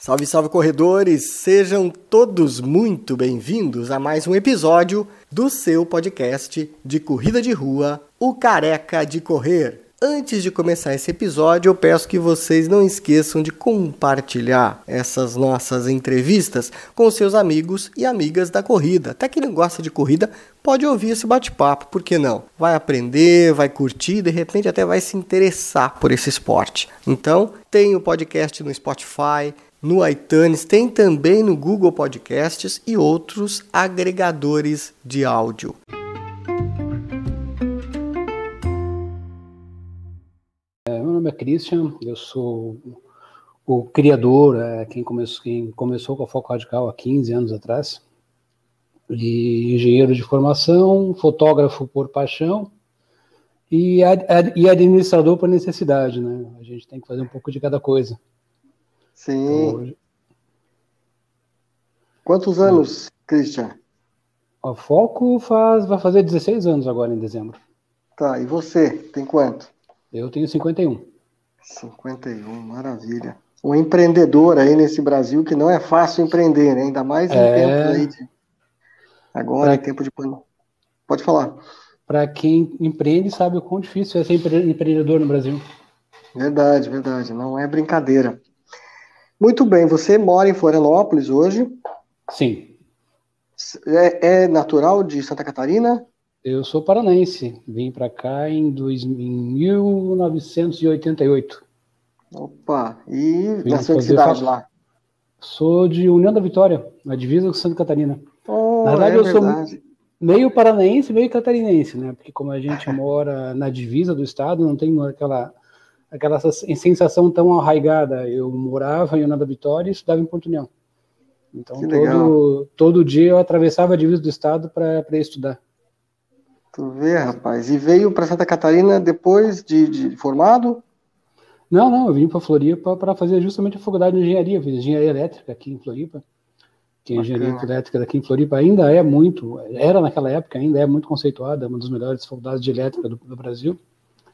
Salve, salve corredores! Sejam todos muito bem-vindos a mais um episódio do seu podcast de corrida de rua, O Careca de Correr. Antes de começar esse episódio, eu peço que vocês não esqueçam de compartilhar essas nossas entrevistas com seus amigos e amigas da corrida. Até quem não gosta de corrida pode ouvir esse bate-papo, por que não? Vai aprender, vai curtir, de repente até vai se interessar por esse esporte. Então, tem o podcast no Spotify, no iTunes, tem também no Google Podcasts e outros agregadores de áudio. É, meu nome é Christian, eu sou o criador, é, quem, começou, quem começou com a Foco Radical há 15 anos atrás, e engenheiro de formação, fotógrafo por paixão e, ad, e administrador por necessidade, né? A gente tem que fazer um pouco de cada coisa. Sim. Então, Quantos anos, Christian? O Foco faz, vai fazer 16 anos agora em dezembro. Tá, e você, tem quanto? Eu tenho 51. 51, maravilha. Um empreendedor aí nesse Brasil que não é fácil empreender, né? ainda mais em é... tempos aí de... Agora, pra... em tempo de. Pode falar. Para quem empreende, sabe o quão difícil é ser empreendedor no Brasil. Verdade, verdade. Não é brincadeira. Muito bem, você mora em Florianópolis hoje? Sim. É, é natural de Santa Catarina? Eu sou paranaense, vim para cá em, dois, em 1988. Opa, e Vim nasceu em cidade lá? Sou de União da Vitória, na divisa com Santa Catarina. Oh, na verdade, é eu verdade. sou meio paranaense, meio catarinense, né? Porque como a gente mora na divisa do estado, não tem aquela aquela sensação tão arraigada. Eu morava em União da Vitória e estudava em Porto União. Então, todo, todo dia eu atravessava a divisa do estado para estudar. Tu vê, rapaz. E veio para Santa Catarina depois de, de, formado? Não, não. Eu vim para Floripa para fazer justamente a faculdade de engenharia. Fiz engenharia elétrica aqui em Floripa. Que a engenharia elétrica daqui em Floripa ainda é muito, era naquela época, ainda é muito conceituada, uma das melhores faculdades de elétrica do, do Brasil.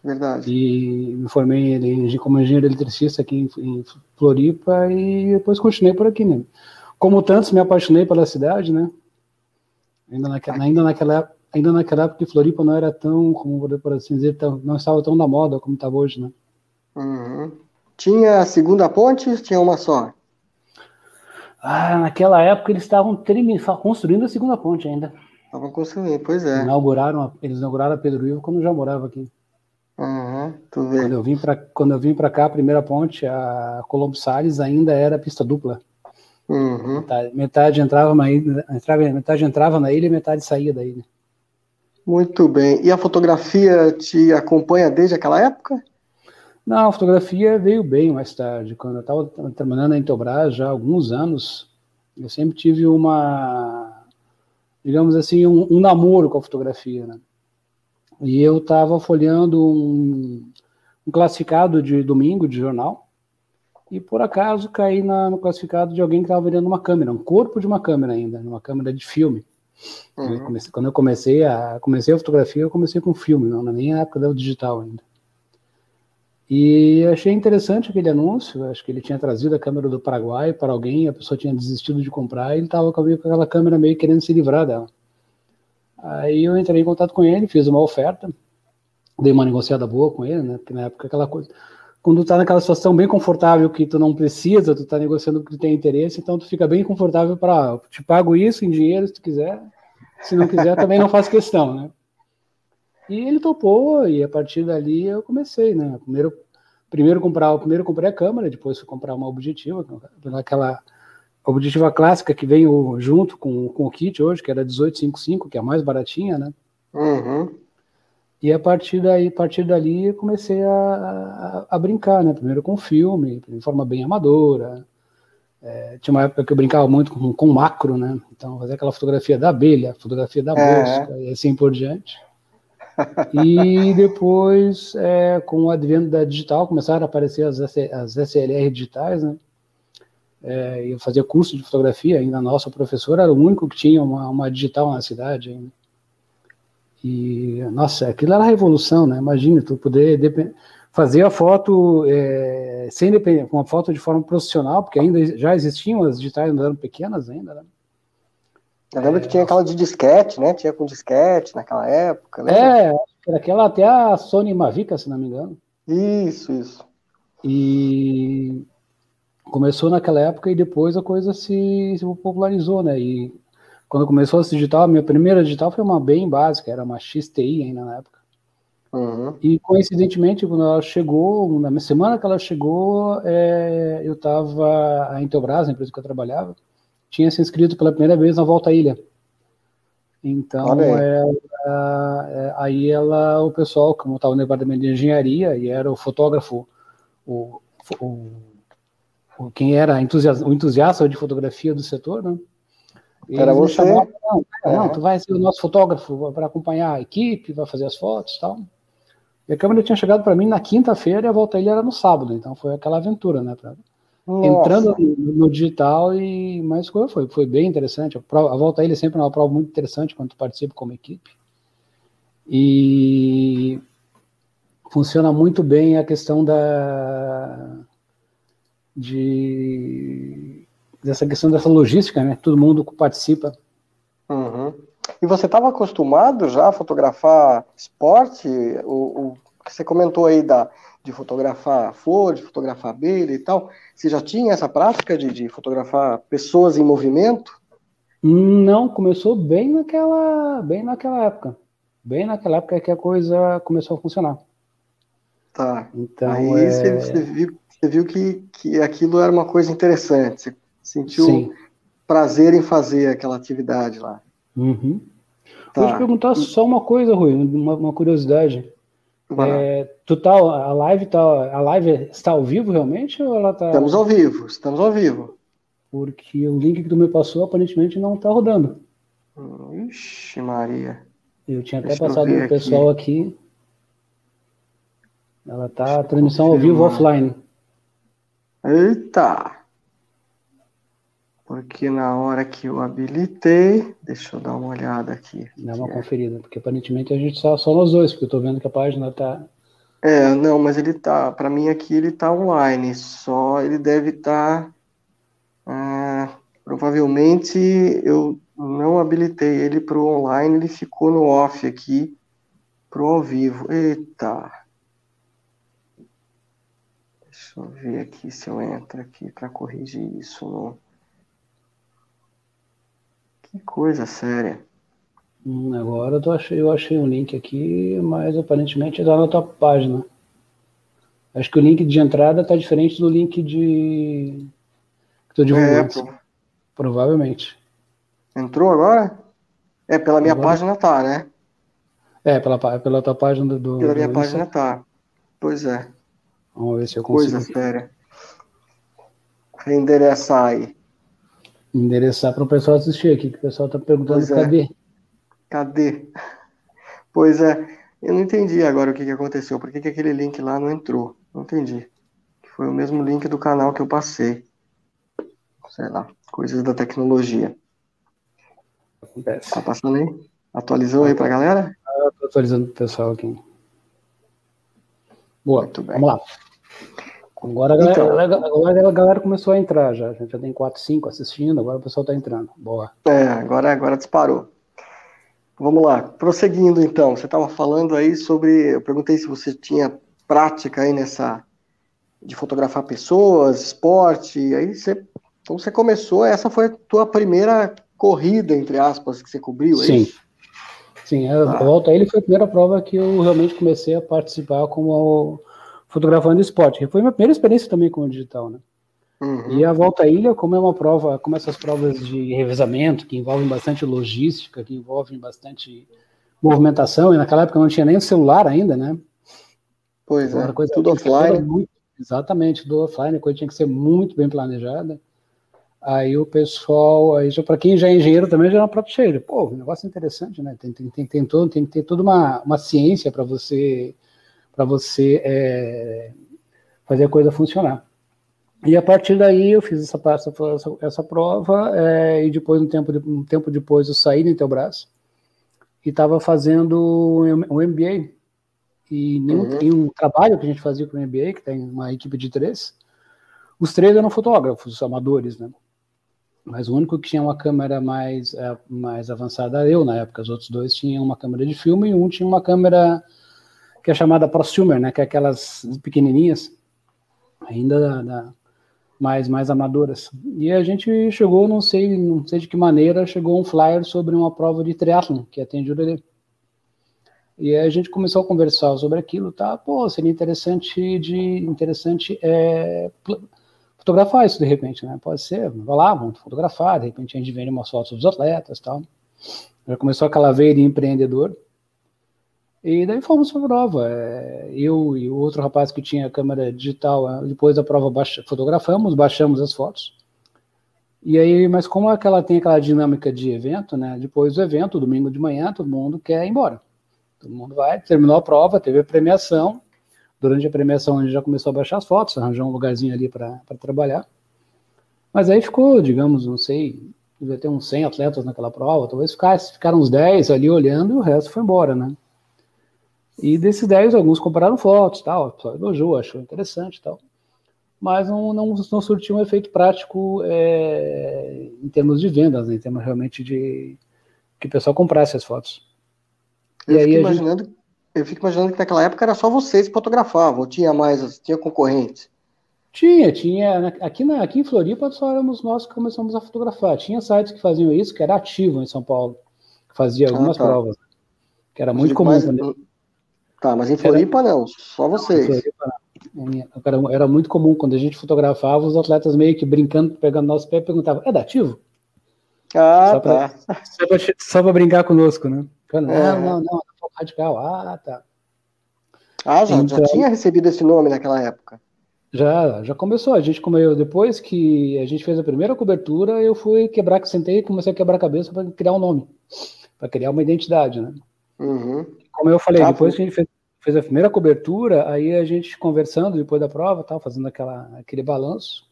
Verdade. E me formei em, como engenheiro eletricista aqui em, em, Floripa e depois continuei por aqui, né? Como tantos, me apaixonei pela cidade, né? Ainda naquela, ainda naquela, ainda naquela época que Floripa não era tão, como por assim dizer, tão, não estava tão na moda como estava hoje, né? Uhum. Tinha a segunda ponte ou tinha uma só? Ah, naquela época eles estavam construindo a segunda ponte ainda. Estavam construindo, pois é. Inauguraram, eles inauguraram a Pedro Ivo quando eu já morava aqui. Uhum, quando eu vim para quando eu vim para cá, a primeira ponte, a Colombo Salles ainda era pista dupla. Uhum. Metade, metade, entrava na ilha, entrava, metade entrava na ilha e metade saía da ilha. Muito bem. E a fotografia te acompanha desde aquela época? Não, a fotografia veio bem mais tarde. Quando eu estava trabalhando na Intelbras já há alguns anos, eu sempre tive uma, digamos assim, um, um namoro com a fotografia, né? E eu estava folheando um, um, classificado de domingo de jornal e por acaso caí na, no classificado de alguém que estava vendendo uma câmera, um corpo de uma câmera ainda, uma câmera de filme. Uhum. Eu comecei, quando eu comecei a comecei a fotografia, eu comecei com filme, não, nem na época do digital ainda. E achei interessante aquele anúncio, acho que ele tinha trazido a câmera do Paraguai para alguém, a pessoa tinha desistido de comprar e ele estava com aquela câmera meio querendo se livrar dela. Aí eu entrei em contato com ele, fiz uma oferta, dei uma negociada boa com ele, né? Porque na época aquela coisa. Quando tu tá naquela situação bem confortável que tu não precisa, tu tá negociando porque tu tem interesse, então tu fica bem confortável para ah, te pago isso em dinheiro se tu quiser. Se não quiser, também não faz questão, né? E ele topou, e a partir dali eu comecei, né? Primeiro, primeiro comprar, primeiro comprei a câmera, depois fui comprar uma objetiva, aquela a objetiva clássica que veio junto com, com o kit hoje, que era 1855, que é a mais baratinha, né? Uhum. E a partir daí, a partir dali, eu comecei a, a, a brincar, né? Primeiro com filme, de forma bem amadora. É, tinha uma época que eu brincava muito com, com macro, né? Então, fazer aquela fotografia da abelha, fotografia da é. mosca é. e assim por diante. e depois, é, com o advento da digital, começaram a aparecer as, as SLR digitais, né? É, eu fazia curso de fotografia, ainda a nossa professora era o único que tinha uma, uma digital na cidade ainda. E, nossa, aquilo era a revolução, né? Imagina, tu poder fazia foto é, sem depender, uma foto de forma profissional, porque ainda já existiam as digitais, ainda eram pequenas ainda, né? Eu lembro é, que tinha aquela de disquete, né? Tinha com disquete naquela época. Lembra? É, era aquela até a Sony Mavica, se não me engano. Isso, isso. E começou naquela época e depois a coisa se, se popularizou, né? E quando começou esse digital, a minha primeira digital foi uma bem básica, era uma XTI ainda na época. Uhum. E coincidentemente, quando ela chegou, na semana que ela chegou, é, eu estava, a Intelbras, a empresa que eu trabalhava, tinha se inscrito pela primeira vez na Volta à Ilha. Então, ela, é, aí ela, o pessoal, como estava no departamento de engenharia, e era o fotógrafo, o, o quem era entusiasta, o entusiasta de fotografia do setor, né? Era você? Chamaram, não, não, é. tu vai ser o nosso fotógrafo para acompanhar a equipe, vai fazer as fotos e tal. E a câmera tinha chegado para mim na quinta-feira e a volta ele era no sábado, então foi aquela aventura, né? Pra, entrando no, no, digital e mais coisa foi, foi bem interessante. A, prova, a volta ele é sempre uma prova muito interessante quando tu participa como equipe. E funciona muito bem a questão da de dessa questão dessa logística, né? Todo mundo participa. Uhum. E você estava acostumado já a fotografar esporte? O, o que você comentou aí da, de fotografar flor, de fotografar abelha e tal. Você já tinha essa prática de, de fotografar pessoas em movimento? Não, começou bem naquela, bem naquela época. Bem naquela época que a coisa começou a funcionar. Tá. Então, aí é... você, você, viu, você viu que, que aquilo era uma coisa interessante. Você sentiu Sim. prazer em fazer aquela atividade lá. Uhum. Tá. Vou te perguntar só uma coisa, Rui, uma, uma curiosidade. É, tu tá, a live tá, a live está ao vivo realmente ou ela tá? Estamos ao vivo, estamos ao vivo. Porque o link que tu me passou aparentemente não está rodando. Ixi, Maria. Eu tinha até Deixa passado o pessoal aqui. aqui. Ela tá transmissão ao vivo offline. Eita! Porque na hora que eu habilitei, deixa eu dar uma olhada aqui. Dá uma é. conferida, porque aparentemente a gente só, só nós dois, porque eu tô vendo que a página tá. É, não, mas ele tá, para mim aqui ele tá online, só ele deve estar. Tá, ah, provavelmente eu não habilitei ele para o online, ele ficou no off aqui, para o ao vivo. Eita! Deixa eu ver aqui se eu entro aqui para corrigir isso. Que coisa séria. Hum, agora eu, achei, eu achei um link aqui, mas aparentemente está na tua página. Acho que o link de entrada está diferente do link de. que estou divulgando. É, Provavelmente. Entrou agora? É, pela minha agora... página tá, né? É, pela, pela tua página do. Pela minha do página tá. Pois é. Vamos ver se eu consigo. Coisa séria. Reendereçar aí endereçar para o pessoal assistir aqui, que o pessoal está perguntando pois é. cadê. É. Cadê? Pois é, eu não entendi agora o que, que aconteceu, por que, que aquele link lá não entrou. Não entendi. Foi o mesmo link do canal que eu passei. Sei lá, coisas da tecnologia. Acontece. Tá passando aí? Atualizou aí para a galera? Eu tô atualizando o pessoal aqui. Boa, Muito bem. vamos lá. Agora a, galera, então, agora a galera começou a entrar já. A gente já tem 4, 5 assistindo, agora o pessoal está entrando. Boa. É, agora, agora disparou. Vamos lá, prosseguindo então. Você estava falando aí sobre. Eu perguntei se você tinha prática aí nessa. de fotografar pessoas, esporte. Aí você. Então você começou, essa foi a tua primeira corrida, entre aspas, que você cobriu, é Sim. Isso? Sim, a ah. volta a ele foi a primeira prova que eu realmente comecei a participar como fotografando esporte, que foi a minha primeira experiência também com o digital, né? Uhum. E a volta à ilha, como é uma prova, como essas provas de revezamento, que envolvem bastante logística, que envolvem bastante movimentação, e naquela época não tinha nem celular ainda, né? Pois é, coisa tudo offline. Muito, exatamente, tudo offline, a coisa tinha que ser muito bem planejada. Aí o pessoal, já para quem já é engenheiro também já é uma própria cheia. Pô, um negócio interessante, né? Tem, tem, tem, tem, todo, tem que ter toda uma, uma ciência para você para você é, fazer a coisa funcionar. E a partir daí eu fiz essa, essa, essa prova é, e depois, um tempo, um tempo depois, eu saí da Intelbras e estava fazendo um MBA E nenhum, uhum. em um trabalho que a gente fazia com o MBA, que tem uma equipe de três, os três eram fotógrafos, amadores, né? Mas o único que tinha uma câmera mais, é, mais avançada era eu na época. Os outros dois tinham uma câmera de filme e um tinha uma câmera que é chamada prosumer, né? Que é aquelas pequenininhas, ainda da, da, mais mais amadoras. E a gente chegou, não sei, não sei de que maneira, chegou um flyer sobre uma prova de triatlon que atende Jurerê. E aí a gente começou a conversar sobre aquilo, tá? Pô, seria interessante de interessante é, fotografar isso de repente, né? Pode ser, vai lá, vamos fotografar, de repente a gente vende umas fotos dos atletas, tal. Já começou aquela veia de empreendedor. E daí fomos para a prova. É, eu e o outro rapaz que tinha câmera digital, é, depois da prova baixa, fotografamos, baixamos as fotos. E aí, mas como aquela tem aquela dinâmica de evento, né? Depois do evento, domingo de manhã, todo mundo quer ir embora. Todo mundo vai, terminou a prova, teve a premiação. Durante a premiação, a gente já começou a baixar as fotos, arranjar um lugarzinho ali para trabalhar. Mas aí ficou, digamos, não sei, devia ter uns 100 atletas naquela prova, talvez ficasse, ficaram uns 10 ali olhando e o resto foi embora, né? E desses 10, alguns compraram fotos, tal, o pessoal elogiou, achou interessante tal. Mas não, não, não surtiu um efeito prático é, em termos de vendas, né, em termos realmente de que o pessoal comprasse as fotos. Eu, fico imaginando, gente... eu fico imaginando que naquela época era só vocês que fotografavam, tinha mais, tinha concorrentes. Tinha, tinha. Aqui, na, aqui em Floripa só éramos nós que começamos a fotografar. Tinha sites que faziam isso, que era ativo em São Paulo, que fazia algumas ah, tá. provas. Que era muito comum. Mas, Tá, mas em Floripa era... não, só vocês. Floripa, era, era, muito comum quando a gente fotografava, os atletas meio que brincando, pegando nosso pé, perguntavam: é dativo? Ah, só pra, tá. Só pra, só pra brincar conosco, né? Não, é. não, não, radical. Ah, tá. Ah, já, então, já tinha recebido esse nome naquela época. Já, já começou. A gente comeu depois que a gente fez a primeira cobertura, eu fui quebrar, sentei e comecei a quebrar a cabeça para criar um nome, para criar uma identidade, né? Uhum. Como eu falei, ah, depois foi. que a gente fez, fez, a primeira cobertura, aí a gente conversando depois da prova, tal, fazendo aquela, aquele balanço,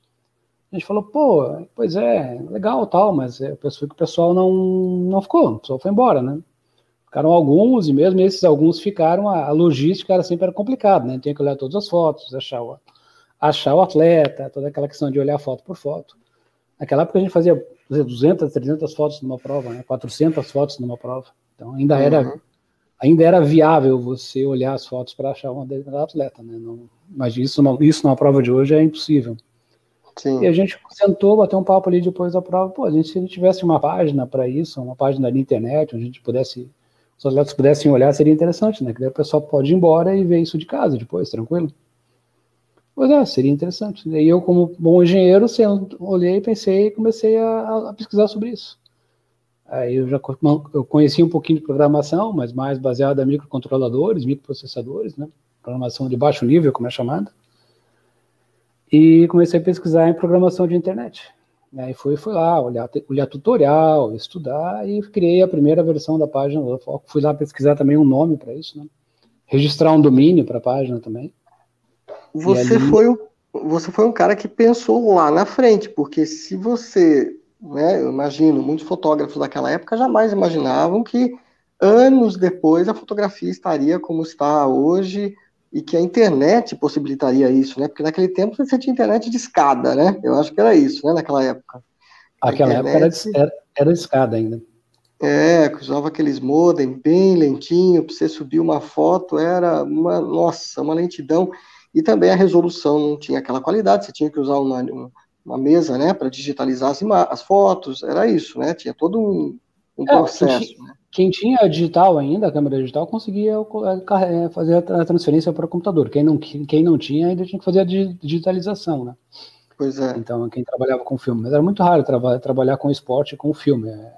a gente falou, pô, pois é, legal, tal, mas eu pensei que o pessoal não, não ficou, o pessoal foi embora, né? Ficaram alguns, e mesmo esses alguns ficaram, a, a logística era sempre era complicada, né? Tinha que olhar todas as fotos, achar o, achar o atleta, toda aquela questão de olhar foto por foto. Naquela época a gente fazia 200, 300 fotos numa prova, né? 400 fotos numa prova. Então ainda era uhum. ainda era viável você olhar as fotos para achar determinada atleta, né? Não, mas isso, isso numa prova de hoje é impossível. Sim. E a gente sentou, bateu um papo ali depois da prova. Pô, a gente, se a gente tivesse uma página para isso, uma página na internet, onde a gente pudesse os atletas pudessem olhar, seria interessante, né? Que daí o pessoal pode ir embora e ver isso de casa depois, tranquilo. Pois é, seria interessante. E eu, como bom engenheiro, olhei, pensei e comecei a, a, pesquisar sobre isso. Aí eu já eu conheci um pouquinho de programação, mas mais baseada em microcontroladores, microprocessadores, né? Programação de baixo nível, como é chamada. E comecei a pesquisar em programação de internet. Aí fui, fui lá olhar, olhar tutorial, estudar e criei a primeira versão da página do Foco. Fui lá pesquisar também um nome para isso, né? Registrar um domínio para a página também. Você ali... foi, você foi um cara que pensou lá na frente, porque se você, né, eu imagino, muitos fotógrafos daquela época jamais imaginavam que anos depois a fotografia estaria como está hoje, e que a internet possibilitaria isso, né? Porque naquele tempo você tinha internet de escada, né? Eu acho que era isso, né? Naquela época. Aquela internet... época era, era, escada ainda. É, usava aqueles modem bem lentinho, para você subir uma foto, era uma, nossa, uma lentidão. E também a resolução não tinha aquela qualidade, você tinha que usar uma, uma mesa, né, para digitalizar as, as fotos, era isso, né? Tinha todo um, um é, processo, né? Quem tinha digital ainda, a câmera digital, conseguia é, é, fazer a transferência para o computador. Quem não, quem não tinha, ainda tinha que fazer a digitalização, né? Pois é. Então, quem trabalhava com filme. Mas era muito raro tra trabalhar com esporte com filme. É,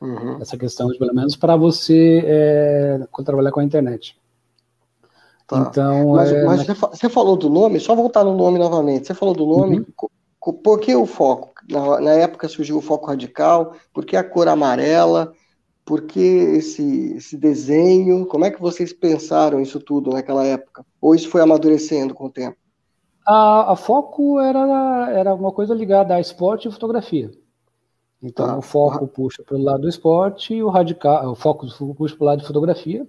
uhum. Essa questão, pelo menos, para você é, trabalhar com a internet. Tá. Então, mas, é, mas você falou do nome, só voltar no nome novamente. Você falou do nome, uhum. por que o foco? Na, na época surgiu o foco radical, por que a cor amarela? Por que esse, esse desenho? Como é que vocês pensaram isso tudo naquela época? Ou isso foi amadurecendo com o tempo? A, a foco era, era uma coisa ligada a esporte e fotografia. Então, ah, o foco puxa pelo lado do esporte e o radical, o foco puxa para o lado de fotografia.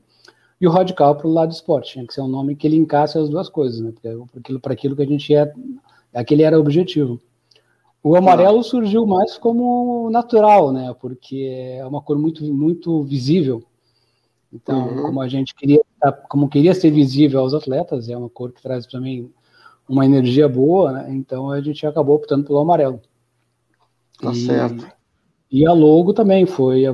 e o radical para o lado do esporte. Tinha que ser um nome que ele encasse as duas coisas, né? Para aquilo, aquilo que a gente é, aquele era o objetivo. O amarelo surgiu mais como natural, né? Porque é uma cor muito, muito visível. Então, uhum. como a gente queria, como queria ser visível aos atletas, é uma cor que traz também uma energia boa, né? Então a gente acabou optando pelo amarelo. Tá e, certo. E a logo também foi a,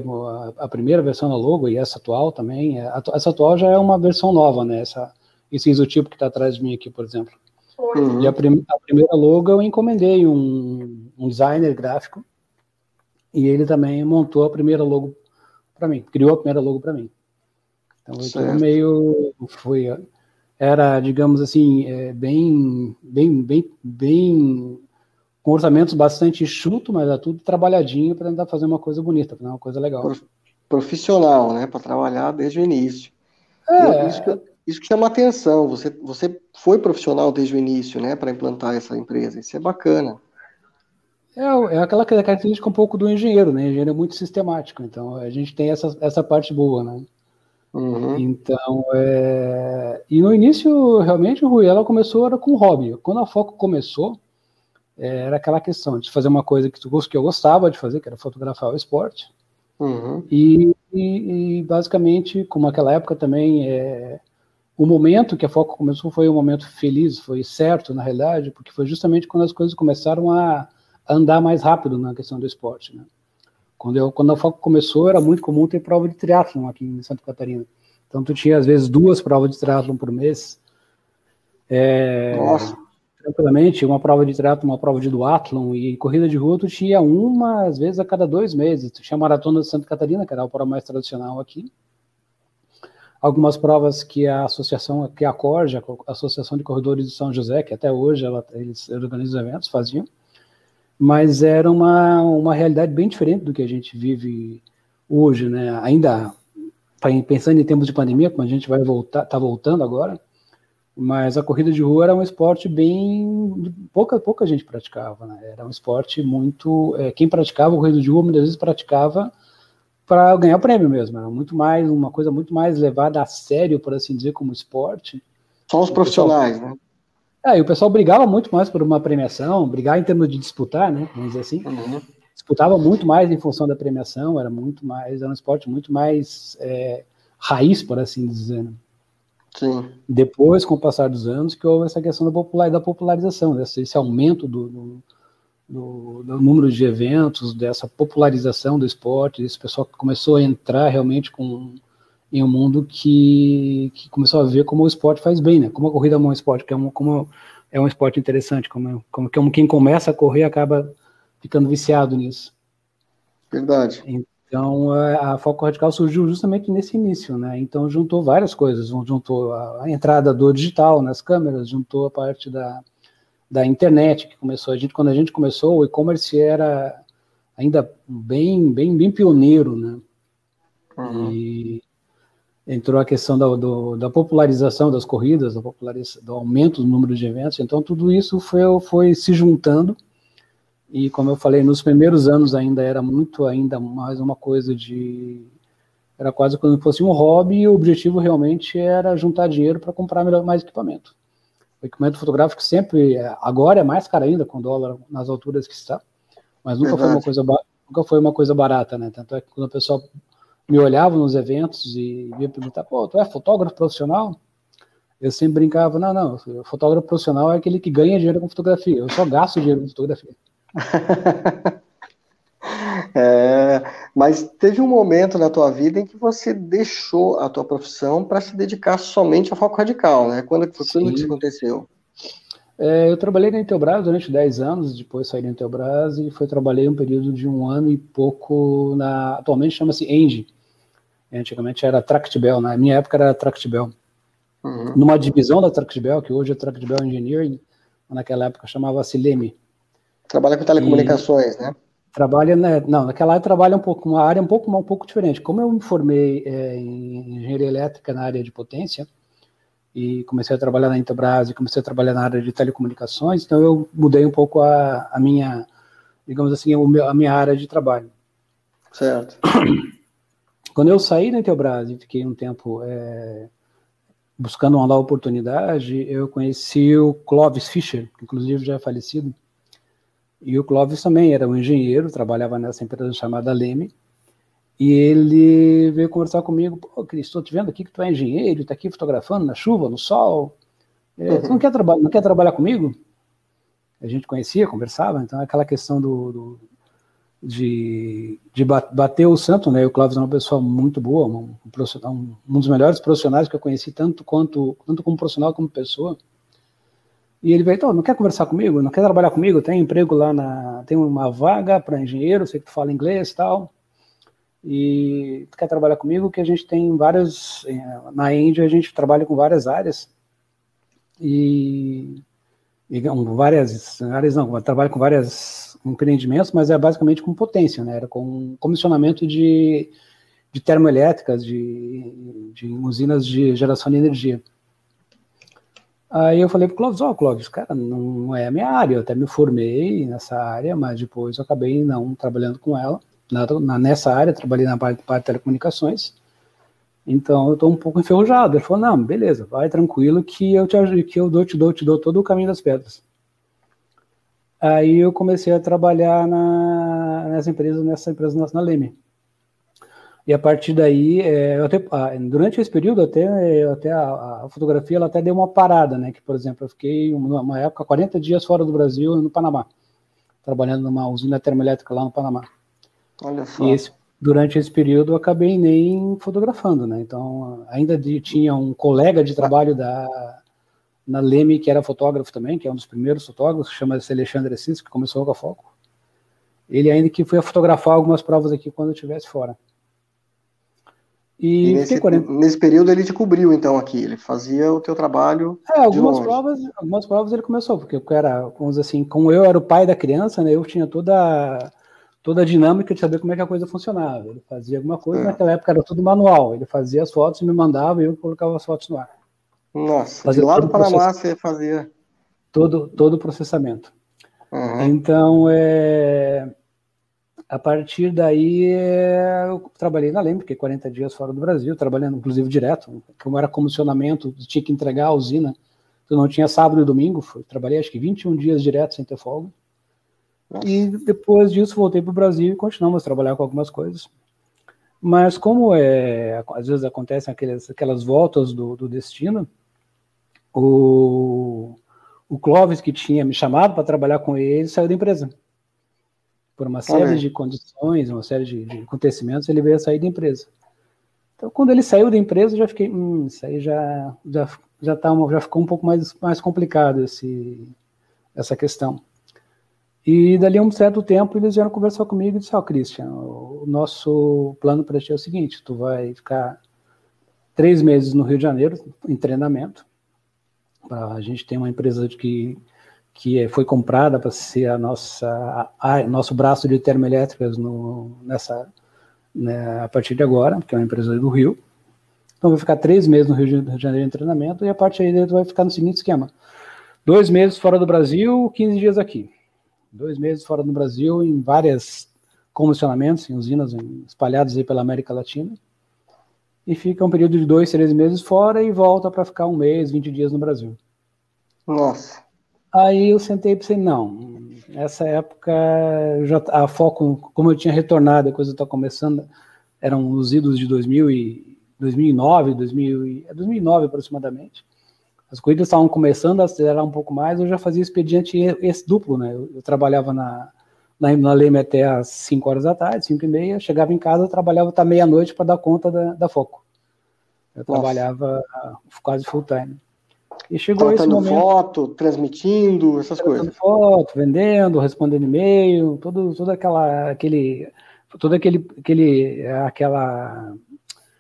a, primeira versão da logo e essa atual também. É, essa atual já é uma versão nova, né? Essa, esse isotipo que está atrás de mim aqui, por exemplo. Uhum. E a, prim, a, primeira logo eu encomendei um, um designer gráfico e ele também montou a primeira logo para mim, criou a primeira logo para mim. Então foi meio foi era digamos assim é, bem bem bem bem com orçamentos bastante chuto, mas é tudo trabalhadinho para tentar fazer uma coisa bonita, para uma coisa legal. Profissional, né? Para trabalhar desde o início. É. Isso que, isso que chama atenção. Você, você foi profissional desde o início, né? Para implantar essa empresa. Isso é bacana. É, é aquela característica um pouco do engenheiro, né? O engenheiro é muito sistemático, então a gente tem essa, essa parte boa, né? Uhum. Então, é... e no início, realmente, o Rui, ela começou era com hobby. Quando a Foco começou, é, era aquela questão de fazer uma coisa que, tu, que eu gostava de fazer, que era fotografar o esporte. Uhum. E, e, e, basicamente, como aquela época também, é, o momento que a Foco começou foi um momento feliz, foi certo, na realidade, porque foi justamente quando as coisas começaram a andar mais rápido na questão do esporte. Né? Quando, eu, quando a Foco começou, era muito comum ter prova de triatlon aqui em Santa Catarina. Então, tu tinha, às vezes, duas provas de triatlon por mês. É, Nossa tranquilamente, uma prova de triatlo, uma prova de duatlon e corrida de rua, tu tinha uma, às vezes, a cada dois meses. Tu tinha a Maratona de Santa Catarina, que era a prova mais tradicional aqui. Algumas provas que a associação, que a Corja, a Associação de Corredores de São José, que até hoje ela, eles organizam eventos, faziam. Mas era uma, uma realidade bem diferente do que a gente vive hoje, né? Ainda pensando em tempos de pandemia, como a gente vai voltar, tá voltando agora, mas a corrida de rua era um esporte bem pouca pouca gente praticava, né? Era um esporte muito é, quem praticava a corrida de rua muitas vezes praticava para ganhar o prêmio mesmo, era muito mais uma coisa muito mais levada a sério, por assim dizer, como esporte. Só os profissionais, pessoal, né? É, e o pessoal brigava muito mais por uma premiação, brigar em termos de disputar, né? Vamos dizer assim. Uhum. Disputava muito mais em função da premiação, era muito mais, era um esporte muito mais é, raiz, por assim dizer. Né? Sim. Depois, com o passar dos anos, que houve essa questão da, popular, da popularização, desse, esse aumento do, do, do, do, número de eventos, dessa popularização do esporte, esse pessoal que começou a entrar realmente com, em um mundo que, que começou a ver como o esporte faz bem, né? Como a corrida é um esporte, que é um, como é um esporte interessante, como, como, como quem começa a correr acaba ficando viciado nisso. Verdade. Então, a, Foco Radical surgiu justamente nesse início, né? Então, juntou várias coisas. Juntou a, a entrada do digital nas câmeras, juntou a parte da, da internet que começou. A gente, quando a gente começou, o e-commerce era ainda bem, bem, bem pioneiro, né? Uhum. E entrou a questão da, do, da popularização das corridas, da do aumento do número de eventos. Então, tudo isso foi, foi se juntando e como eu falei, nos primeiros anos ainda era muito ainda mais uma coisa de era quase como se fosse um hobby e o objetivo realmente era juntar dinheiro para comprar melhor, mais equipamento. O equipamento fotográfico sempre, agora é mais caro ainda com o dólar nas alturas que está, mas nunca foi uma coisa nunca foi uma coisa barata, né? Tanto é que quando o pessoal me olhava nos eventos e me perguntar, pô, tu é fotógrafo profissional? Eu sempre brincava, não, não, fotógrafo profissional é aquele que ganha dinheiro com fotografia, eu só gasto dinheiro com fotografia. é, mas teve um momento na tua vida em que você deixou a tua profissão para se dedicar somente ao foco radical, né? Quando, quando que isso aconteceu? É, eu trabalhei na Intelbras durante 10 anos, depois saí da Intelbras e foi trabalhei um período de um ano e pouco na. Atualmente chama-se Engie. Antigamente era Tractbel, na minha época era Tractbel. Uhum. Numa divisão da Tractbel, que hoje é Tractbel Engineering, naquela época chamava-se Leme. Trabalha com telecomunicações, e né? Trabalha, né, não, naquela área trabalha um pouco, uma área um pouco, um pouco diferente. Como eu me formei é, em engenharia elétrica na área de potência, e comecei a trabalhar na Intelbras e comecei a trabalhar na área de telecomunicações, então eu mudei um pouco a, a minha, digamos assim, a minha área de trabalho. Certo. quando eu saí da Intelbras e fiquei um tempo é, buscando uma nova oportunidade, eu conheci o Clovis Fischer, que inclusive já é falecido. E o Clovis também era um engenheiro, trabalhava nessa empresa chamada Leme. E ele veio conversar comigo, pô, Cris, estou te vendo aqui que tu é engenheiro, está aqui fotografando na chuva, no sol. É, uhum. Tu não quer, não quer trabalhar comigo? A gente conhecia, conversava, então aquela questão do, do de, de bater o santo, né? O Clóvis é uma pessoa muito boa, um, um, um, dos melhores profissionais que eu conheci, tanto quanto tanto como profissional como pessoa. E ele veio, então, não quer conversar comigo? Não quer trabalhar comigo? Tem emprego lá na. Tem uma vaga para engenheiro, sei que tu fala inglês e tal. E tu quer trabalhar comigo? Que a gente tem várias. Eh, na Índia a gente trabalha com várias áreas. E. e várias áreas, não, trabalha com várias empreendimentos, mas é basicamente com potência, né? Era com comissionamento de, de termoelétricas, de, de usinas de geração de energia. Aí eu falei pro Clóvis, ó, oh, Clóvis, cara, não é a minha área, eu até me formei nessa área, mas depois eu acabei não trabalhando com ela, na, na nessa área, trabalhei na parte, parte de telecomunicações, então eu estou um pouco enferrujado. Ele falou, não, beleza, vai tranquilo que eu te que eu dou, te dou, te dou todo o caminho das pedras. Aí eu comecei a trabalhar na, nessa empresa, nessa empresa na, na Leme. E a partir daí, é, até, ah, durante esse período, até, até a, a, fotografia ela até deu uma parada, né? Que, por exemplo, eu fiquei uma, época 40 dias fora do Brasil, no Panamá, trabalhando numa usina termoelétrica lá no Panamá. Olha só. E esse, durante esse período eu acabei nem fotografando, né? Então, ainda de, tinha um colega de trabalho da, na Leme, que era fotógrafo também, que é um dos primeiros fotógrafos, chama-se Alexandre Assis, que começou com a Foco. Ele ainda que foi fotografar algumas provas aqui quando eu estivesse fora. E, e nesse, 40... nesse, período ele te cobriu, então, aqui, ele fazia o teu trabalho. É, algumas provas, algumas provas ele começou, porque eu era, vamos dizer assim, como eu era o pai da criança, né, eu tinha toda, toda a dinâmica de saber como é que a coisa funcionava. Ele fazia alguma coisa, é. naquela época era tudo manual, ele fazia as fotos, me mandava e eu colocava as fotos no ar. Nossa, fazia de lá do Panamá você fazia. Todo, todo o processamento. Uhum. Então, é, a partir daí, é, eu trabalhei na Leme, porque 40 dias fora do Brasil, trabalhando inclusive direto, como era comissionamento, tinha que entregar a usina, então não tinha sábado e domingo, foi, trabalhei acho que 21 dias direto sem ter folga. Nossa. E depois disso voltei para o Brasil e continuamos a trabalhar com algumas coisas. Mas como é, às vezes acontecem aquelas, aquelas voltas do, do destino, o, o Clóvis, que tinha me chamado para trabalhar com ele, saiu da empresa. Por uma série de condições, uma série de, de, acontecimentos, ele veio a sair da empresa. Então, quando ele saiu da empresa, eu já fiquei, hum, isso aí já, já, já, tá uma, já ficou um pouco mais, mais complicado esse, essa questão. E dali a um certo tempo eles vieram conversar comigo e disseram, oh, Christian, o nosso plano para ti é o seguinte, tu vai ficar três meses no Rio de Janeiro em treinamento, a gente tem uma empresa que, que foi comprada para ser a nossa a, a, nosso braço de termoelétricas no, nessa né, a partir de agora, que é uma empresa do Rio. Então vai ficar três meses no Rio de Janeiro em treinamento e a partir daí vai ficar no seguinte esquema: dois meses fora do Brasil, 15 dias aqui. Dois meses fora do Brasil em várias comissionamentos, em usinas espalhadas aí pela América Latina e fica um período de dois, três meses fora e volta para ficar um mês, 20 dias no Brasil. Nossa. Aí eu sentei e pensei, não, nessa época já a foco, como eu tinha retornado, a coisa está começando, eram os idos de 2000 e 2009, 2000 e, 2009 aproximadamente. As corridas estavam começando a acelerar um pouco mais, eu já fazia expediente esse duplo, né? Eu, eu trabalhava na, na, na Leme até às 5 horas da tarde, 5 e meia, chegava em casa, trabalhava até meia-noite para dar conta da, da Foco. Eu Nossa. trabalhava quase full time. E chegou Tratando esse momento, foto, transmitindo, essas coisas. foto, vendendo, respondendo e-mail, todo, todo aquela, aquele, todo aquele, aquele, aquela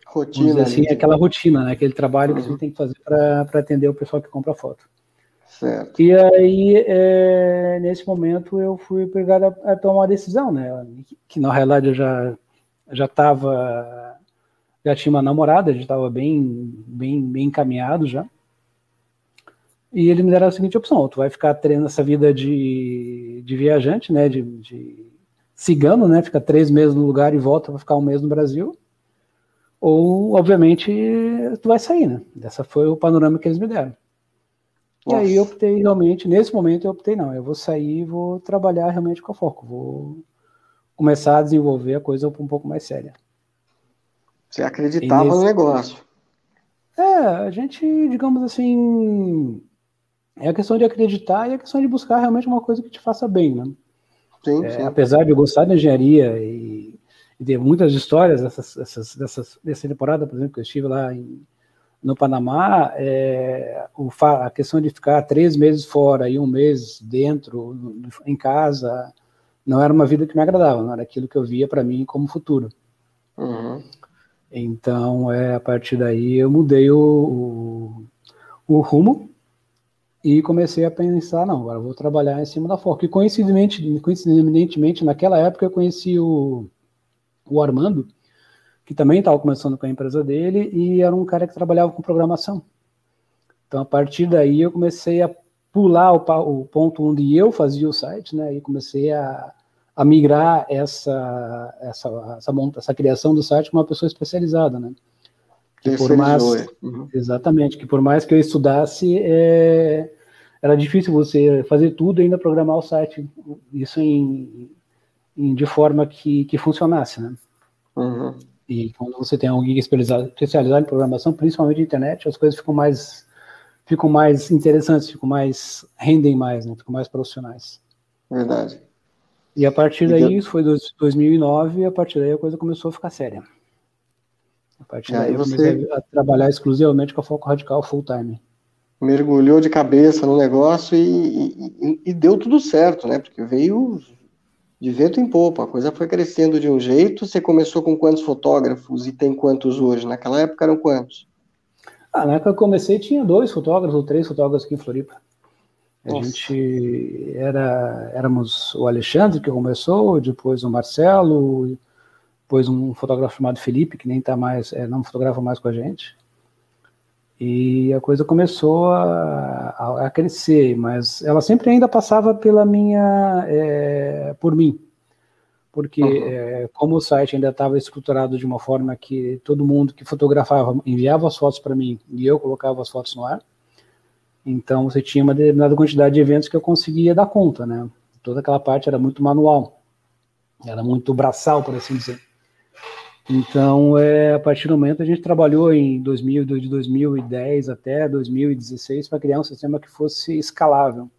rotina, assim, aquela rotina, né? Aquele trabalho uhum. que você tem que fazer para atender o pessoal que compra foto. Certo. E aí, é, nesse momento, eu fui obrigado a, a, tomar uma decisão, né? Que na realidade eu já já estava, já tinha uma namorada, já estava bem, bem, bem encaminhado já. E ele me deram a seguinte opção: tu vai ficar treinando essa vida de, de viajante, né? De, de cigano, né? Fica três meses no lugar e volta para ficar um mês no Brasil. ou, obviamente, tu vai sair, né? Essa foi o panorama que eles me deram. Nossa. E aí eu optei realmente, nesse momento eu optei, não, eu vou sair e vou trabalhar realmente com a foco, vou começar a desenvolver a coisa um pouco mais séria. Você acreditava nesse... no negócio. É, a gente, digamos assim, é a questão de acreditar e a questão de buscar realmente uma coisa que te faça bem, né? Sim, é, sim. Apesar de eu gostar de engenharia e, e ter muitas histórias dessas, dessas, dessas, dessa temporada, por exemplo, que eu estive lá em, no Panamá, é, o, a questão de ficar três meses fora e um mês dentro, em casa, não era uma vida que me agradava, não era aquilo que eu via para mim como futuro. Uhum. Então, é, a partir daí, eu mudei o, o, o, rumo e comecei a pensar, não, agora vou trabalhar em cima da Forca. E coincidentemente, coincidentemente naquela época, eu conheci o, o Armando, que também estava começando com a empresa dele, e era um cara que trabalhava com programação. Então, a partir daí, eu comecei a pular o, o ponto onde eu fazia o site, né, e comecei a, a migrar essa, essa, essa, essa criação do site com uma pessoa especializada, né? Que por mais, uhum. Exatamente, que por mais que eu estudasse, é, era difícil você fazer tudo e ainda programar o site, isso em, em de forma que, que funcionasse, né? Uhum. E quando você tem alguém especializado, especializado em programação, principalmente na internet, as coisas ficam mais ficam mais interessantes, ficam mais rendem mais, né? ficam mais profissionais. Verdade. E a partir daí, isso foi 2009, e a partir daí a coisa começou a ficar séria. A partir daí eu comecei a trabalhar exclusivamente com a Foco Radical full time. Mergulhou de cabeça no negócio e, e, e deu tudo certo, né? Porque veio de vento em popa. A coisa foi crescendo de um jeito. Você começou com quantos fotógrafos e tem quantos hoje? Naquela época eram quantos? Ah, na época que eu comecei tinha dois fotógrafos ou três fotógrafos aqui em Floripa. A Nossa. gente era éramos o Alexandre que começou, depois o Marcelo, depois um fotógrafo chamado Felipe que nem tá mais, é, não fotografa mais com a gente. E a coisa começou a, a, a, crescer, mas ela sempre ainda passava pela minha, é, por mim, porque uhum. é, como o site ainda estava estruturado de uma forma que todo mundo que fotografava enviava as fotos para mim e eu colocava as fotos no ar, então você tinha uma determinada quantidade de eventos que eu conseguia dar conta, né? Toda aquela parte era muito manual, era muito braçal, por assim dizer. Então, é, a partir do momento, a gente trabalhou em 2000, de 2010 até 2016 para criar um sistema que fosse escalável.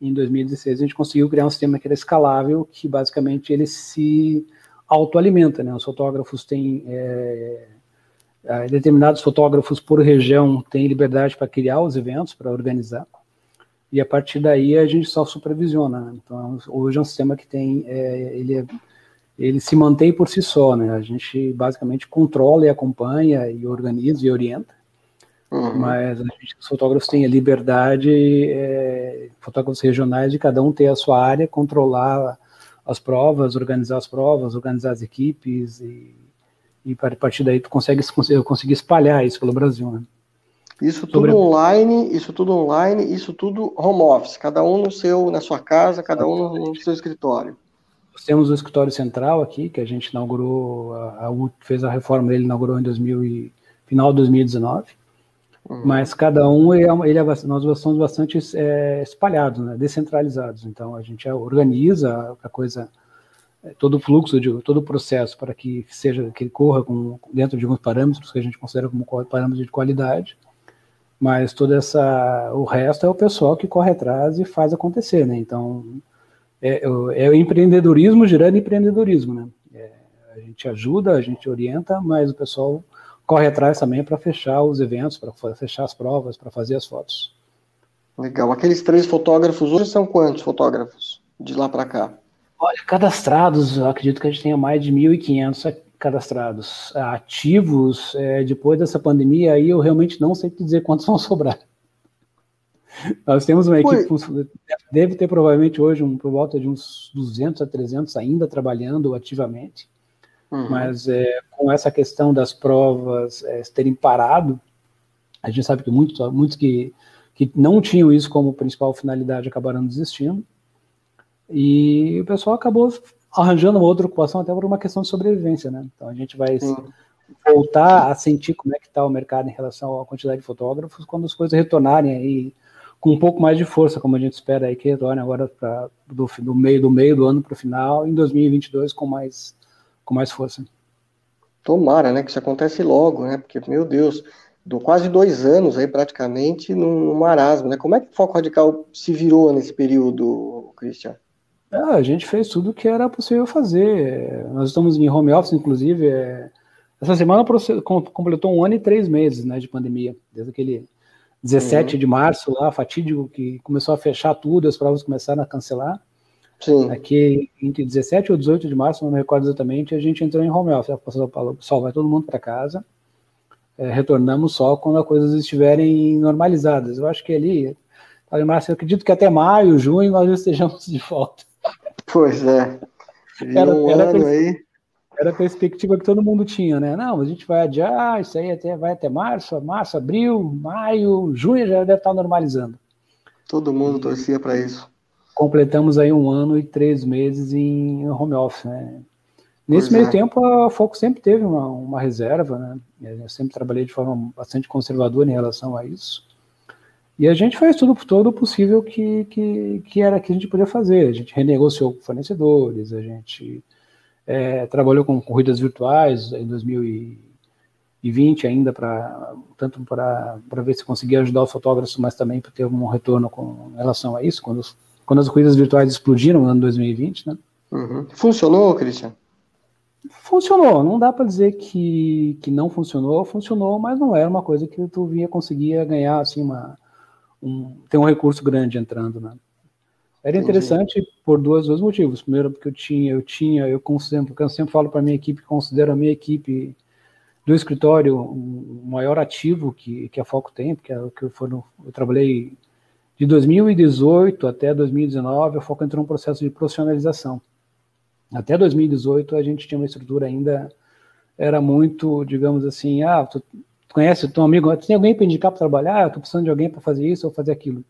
Em 2016, a gente conseguiu criar um sistema que era escalável, que basicamente ele se autoalimenta. Né? Os fotógrafos têm. É, determinados fotógrafos por região têm liberdade para criar os eventos, para organizar. E a partir daí a gente só supervisiona. Né? Então, hoje é um sistema que tem. É, ele é ele se mantém por si só, né? A gente basicamente controla e acompanha e organiza e orienta, uhum. mas a gente, os fotógrafos têm a liberdade, é, fotógrafos regionais, de cada um ter a sua área, controlar as provas, organizar as provas, organizar as equipes e, e a partir daí tu consegue conseguir espalhar isso pelo Brasil, né? Isso tudo Sobre... online, isso tudo online, isso tudo home office, cada um no seu, na sua casa, cada um no, no seu escritório. Nós temos o escritório central aqui, que a gente inaugurou, a, a fez a reforma dele, inaugurou em 2000 e, final de 2019. Uhum. Mas cada um, ele, é, ele é, nós somos bastante é, espalhados, né, descentralizados. Então a gente organiza a coisa, é, todo o fluxo, de, todo o processo para que seja que corra com, dentro de alguns parâmetros que a gente considera como parâmetros de qualidade. Mas toda essa, o resto é o pessoal que corre atrás e faz acontecer, né? Então é, é, o empreendedorismo gerando empreendedorismo, né? É, a gente ajuda, a gente orienta, mas o pessoal corre atrás também para fechar os eventos, para fechar as provas, para fazer as fotos. Legal. Aqueles três fotógrafos hoje são quantos fotógrafos de lá para cá? Olha, cadastrados, eu acredito que a gente tenha mais de 1.500 cadastrados. Ativos, é, depois dessa pandemia, aí eu realmente não sei dizer quantos vão sobrar. Nós temos uma equipe, Foi. deve ter provavelmente hoje um, por volta de uns 200 a 300 ainda trabalhando ativamente, uhum. mas é, com essa questão das provas é, terem parado, a gente sabe que muitos, muitos que, que não tinham isso como principal finalidade acabaram desistindo, e o pessoal acabou arranjando uma outra ocupação até por uma questão de sobrevivência, né? Então a gente vai, voltar a sentir como é que está o mercado em relação à quantidade de fotógrafos quando as coisas retornarem aí com um pouco mais de força, como a gente espera aí que retorne agora pra, do, do meio do meio do ano para o final, em 2022 com mais com mais força. Tomara, né, que isso acontece logo, né, porque, meu Deus, do quase dois anos aí praticamente num, marasmo, né, como é que o Foco Radical se virou nesse período, Christian? Ah, a gente fez tudo o que era possível fazer, nós estamos em home office, inclusive, é... essa semana completou um ano e três meses, né, de pandemia, desde aquele 17 uhum. de março lá, fatídico, que começou a fechar tudo, as provas começaram a cancelar, Sim. Aqui, entre 17 ou 18 de março, não me recordo exatamente, a gente entrou em home office. O pessoal vai todo mundo para casa. É, retornamos só quando as coisas estiverem normalizadas. Eu acho que ali, em março, eu acredito que até maio, junho, nós estejamos de volta. Pois é. Era, um era, ano aí. Era a perspectiva que todo mundo tinha, né? Não, a gente vai adiar, isso aí até, vai até março, março, abril, maio, junho já deve estar normalizando. Todo mundo torcia para isso completamos aí um ano e três meses em home office, né? Nesse pois meio é. tempo, a Foco sempre teve uma, uma reserva, né? Eu sempre trabalhei de forma bastante conservadora em relação a isso. E a gente fez tudo, todo o possível que, que, que era que a gente podia fazer. A gente renegociou com fornecedores, a gente é, trabalhou com corridas virtuais em 2020 ainda, pra, tanto para ver se conseguia ajudar os fotógrafos, mas também para ter um retorno com relação a isso, quando os quando as corridas virtuais explodiram no ano 2020, né? Uhum. Funcionou, Cristian? Funcionou, não dá para dizer que, que não funcionou, funcionou, mas não era uma coisa que tu via conseguia ganhar assim uma um, ter um recurso grande entrando, né? Era interessante Entendi. por dois, dois motivos. Primeiro, porque eu tinha, eu tinha, eu considero, porque eu sempre falo para minha equipe, considero a minha equipe do escritório o maior ativo que, que a Foco tem, porque é o que eu, for, eu trabalhei de 2018 até 2019, a Foco entrou num processo de profissionalização. Até 2018, a gente tinha uma estrutura ainda, era muito, digamos assim, ah, tu, tu conhece o teu amigo, tu tem alguém para indicar para trabalhar? Eu estou precisando de alguém para fazer isso ou fazer aquilo.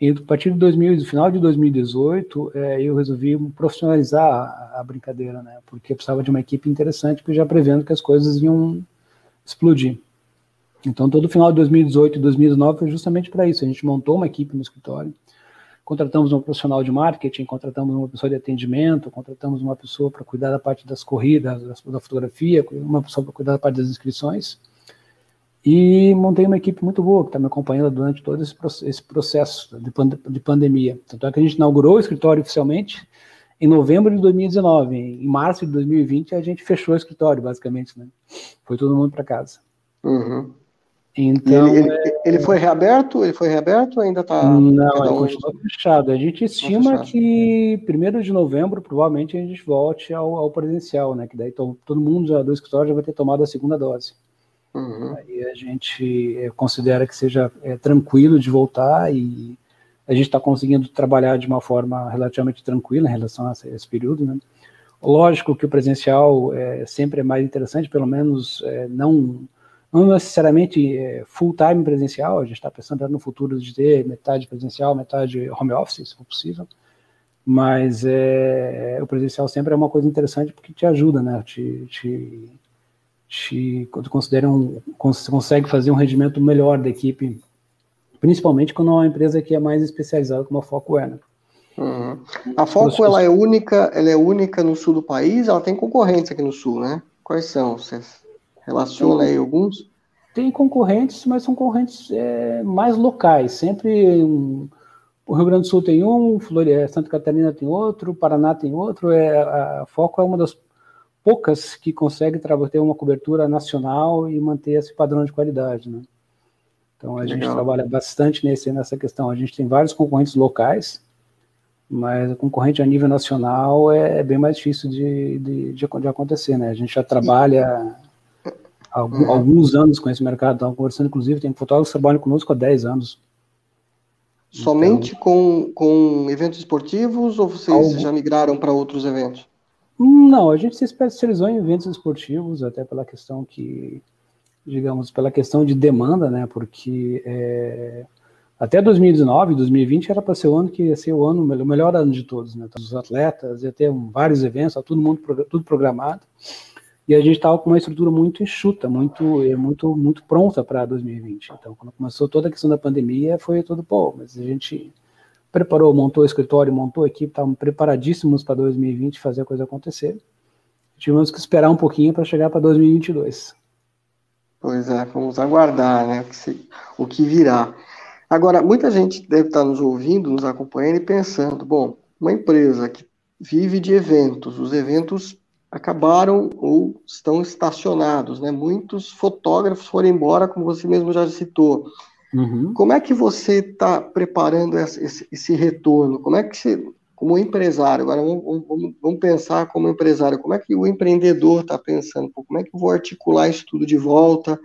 E a partir de 2000, do final de 2018, é, eu resolvi profissionalizar a, brincadeira, né? Porque precisava de uma equipe interessante, porque já prevendo que as coisas iam explodir. Então, todo o final de 2018 e 2019 foi justamente para isso. A gente montou uma equipe no escritório, contratamos um profissional de marketing, contratamos uma pessoa de atendimento, contratamos uma pessoa para cuidar da parte das corridas, da fotografia, uma pessoa para cuidar da parte das inscrições. E montei uma equipe muito boa que está me acompanhando durante todo esse processo de pandemia. Tanto é que a gente inaugurou o escritório oficialmente em novembro de 2019. Em março de 2020 a gente fechou o escritório, basicamente, né? Foi todo mundo para casa. Uhum. Então, ele, é... ele, foi reaberto? Ele foi reaberto ou ainda está? Não, ele continua fechado. A gente estima que primeiro de novembro provavelmente a gente volte ao, ao presencial, né? Que daí to, todo mundo já do escritório já vai ter tomado a segunda dose. Uhum. Aí a gente é, considera que seja é, tranquilo de voltar e a gente está conseguindo trabalhar de uma forma relativamente tranquila em relação a esse, esse período, né? Lógico que o presencial é, sempre é mais interessante, pelo menos é, não não necessariamente é, full time presencial, a gente está pensando no futuro de ter metade presencial, metade home office, se for possível, mas é, o presencial sempre é uma coisa interessante porque te ajuda, né, te, te, te considera um, consegue fazer um rendimento melhor da equipe, principalmente quando é uma empresa que é mais especializada como a Foco é, né? Uhum. A Foco ela é única, ela é única no sul do país, ela tem concorrentes aqui no sul, né? Quais são? Vocês Relaciona aí alguns? Tem concorrentes, mas são concorrentes é, mais locais. Sempre um, o Rio Grande do Sul tem um, Florida, Santa Catarina tem outro, Paraná tem outro. É, a Foco é uma das poucas que consegue ter uma cobertura nacional e manter esse padrão de qualidade, né? Então a Legal. gente trabalha bastante nesse, nessa questão. A gente tem vários concorrentes locais, mas o concorrente a nível nacional é, é bem mais difícil de, de, de, de acontecer, né? A gente já trabalha algum, uhum. alguns anos com esse mercado. Estava conversando, inclusive, tem fotógrafos que trabalham conosco há 10 anos. Somente então, com, com eventos esportivos ou vocês algum... já migraram para outros eventos? Não, a gente se especializou em eventos esportivos, até pela questão que, digamos, pela questão de demanda, né? Porque é, até 2019, 2020 era para ser o ano que ia ser o ano o melhor ano de todos, né? Os atletas, ia ter vários eventos, todo mundo tudo programado. e a gente estava com uma estrutura muito enxuta, muito, é, muito, muito pronta para 2020. Então, quando começou toda a questão da pandemia, foi tudo, pô, mas a gente preparou, montou o escritório, montou a equipe, estavam preparadíssimos para 2020 fazer a coisa acontecer. Tivemos que esperar um pouquinho para chegar para 2022. Pois é, vamos aguardar, né, que, se, o que virá. Agora, muita gente deve estar nos ouvindo, nos acompanhando e pensando, bom, uma empresa que vive de eventos, os eventos acabaram ou estão estacionados, né? Muitos fotógrafos foram embora, como você mesmo já citou. Uhum. Como é que você está preparando esse, esse, retorno? Como é que você, como empresário, agora vamos, vamos, vamos pensar como empresário, como é que o empreendedor está pensando? como é que eu vou articular isso tudo de volta?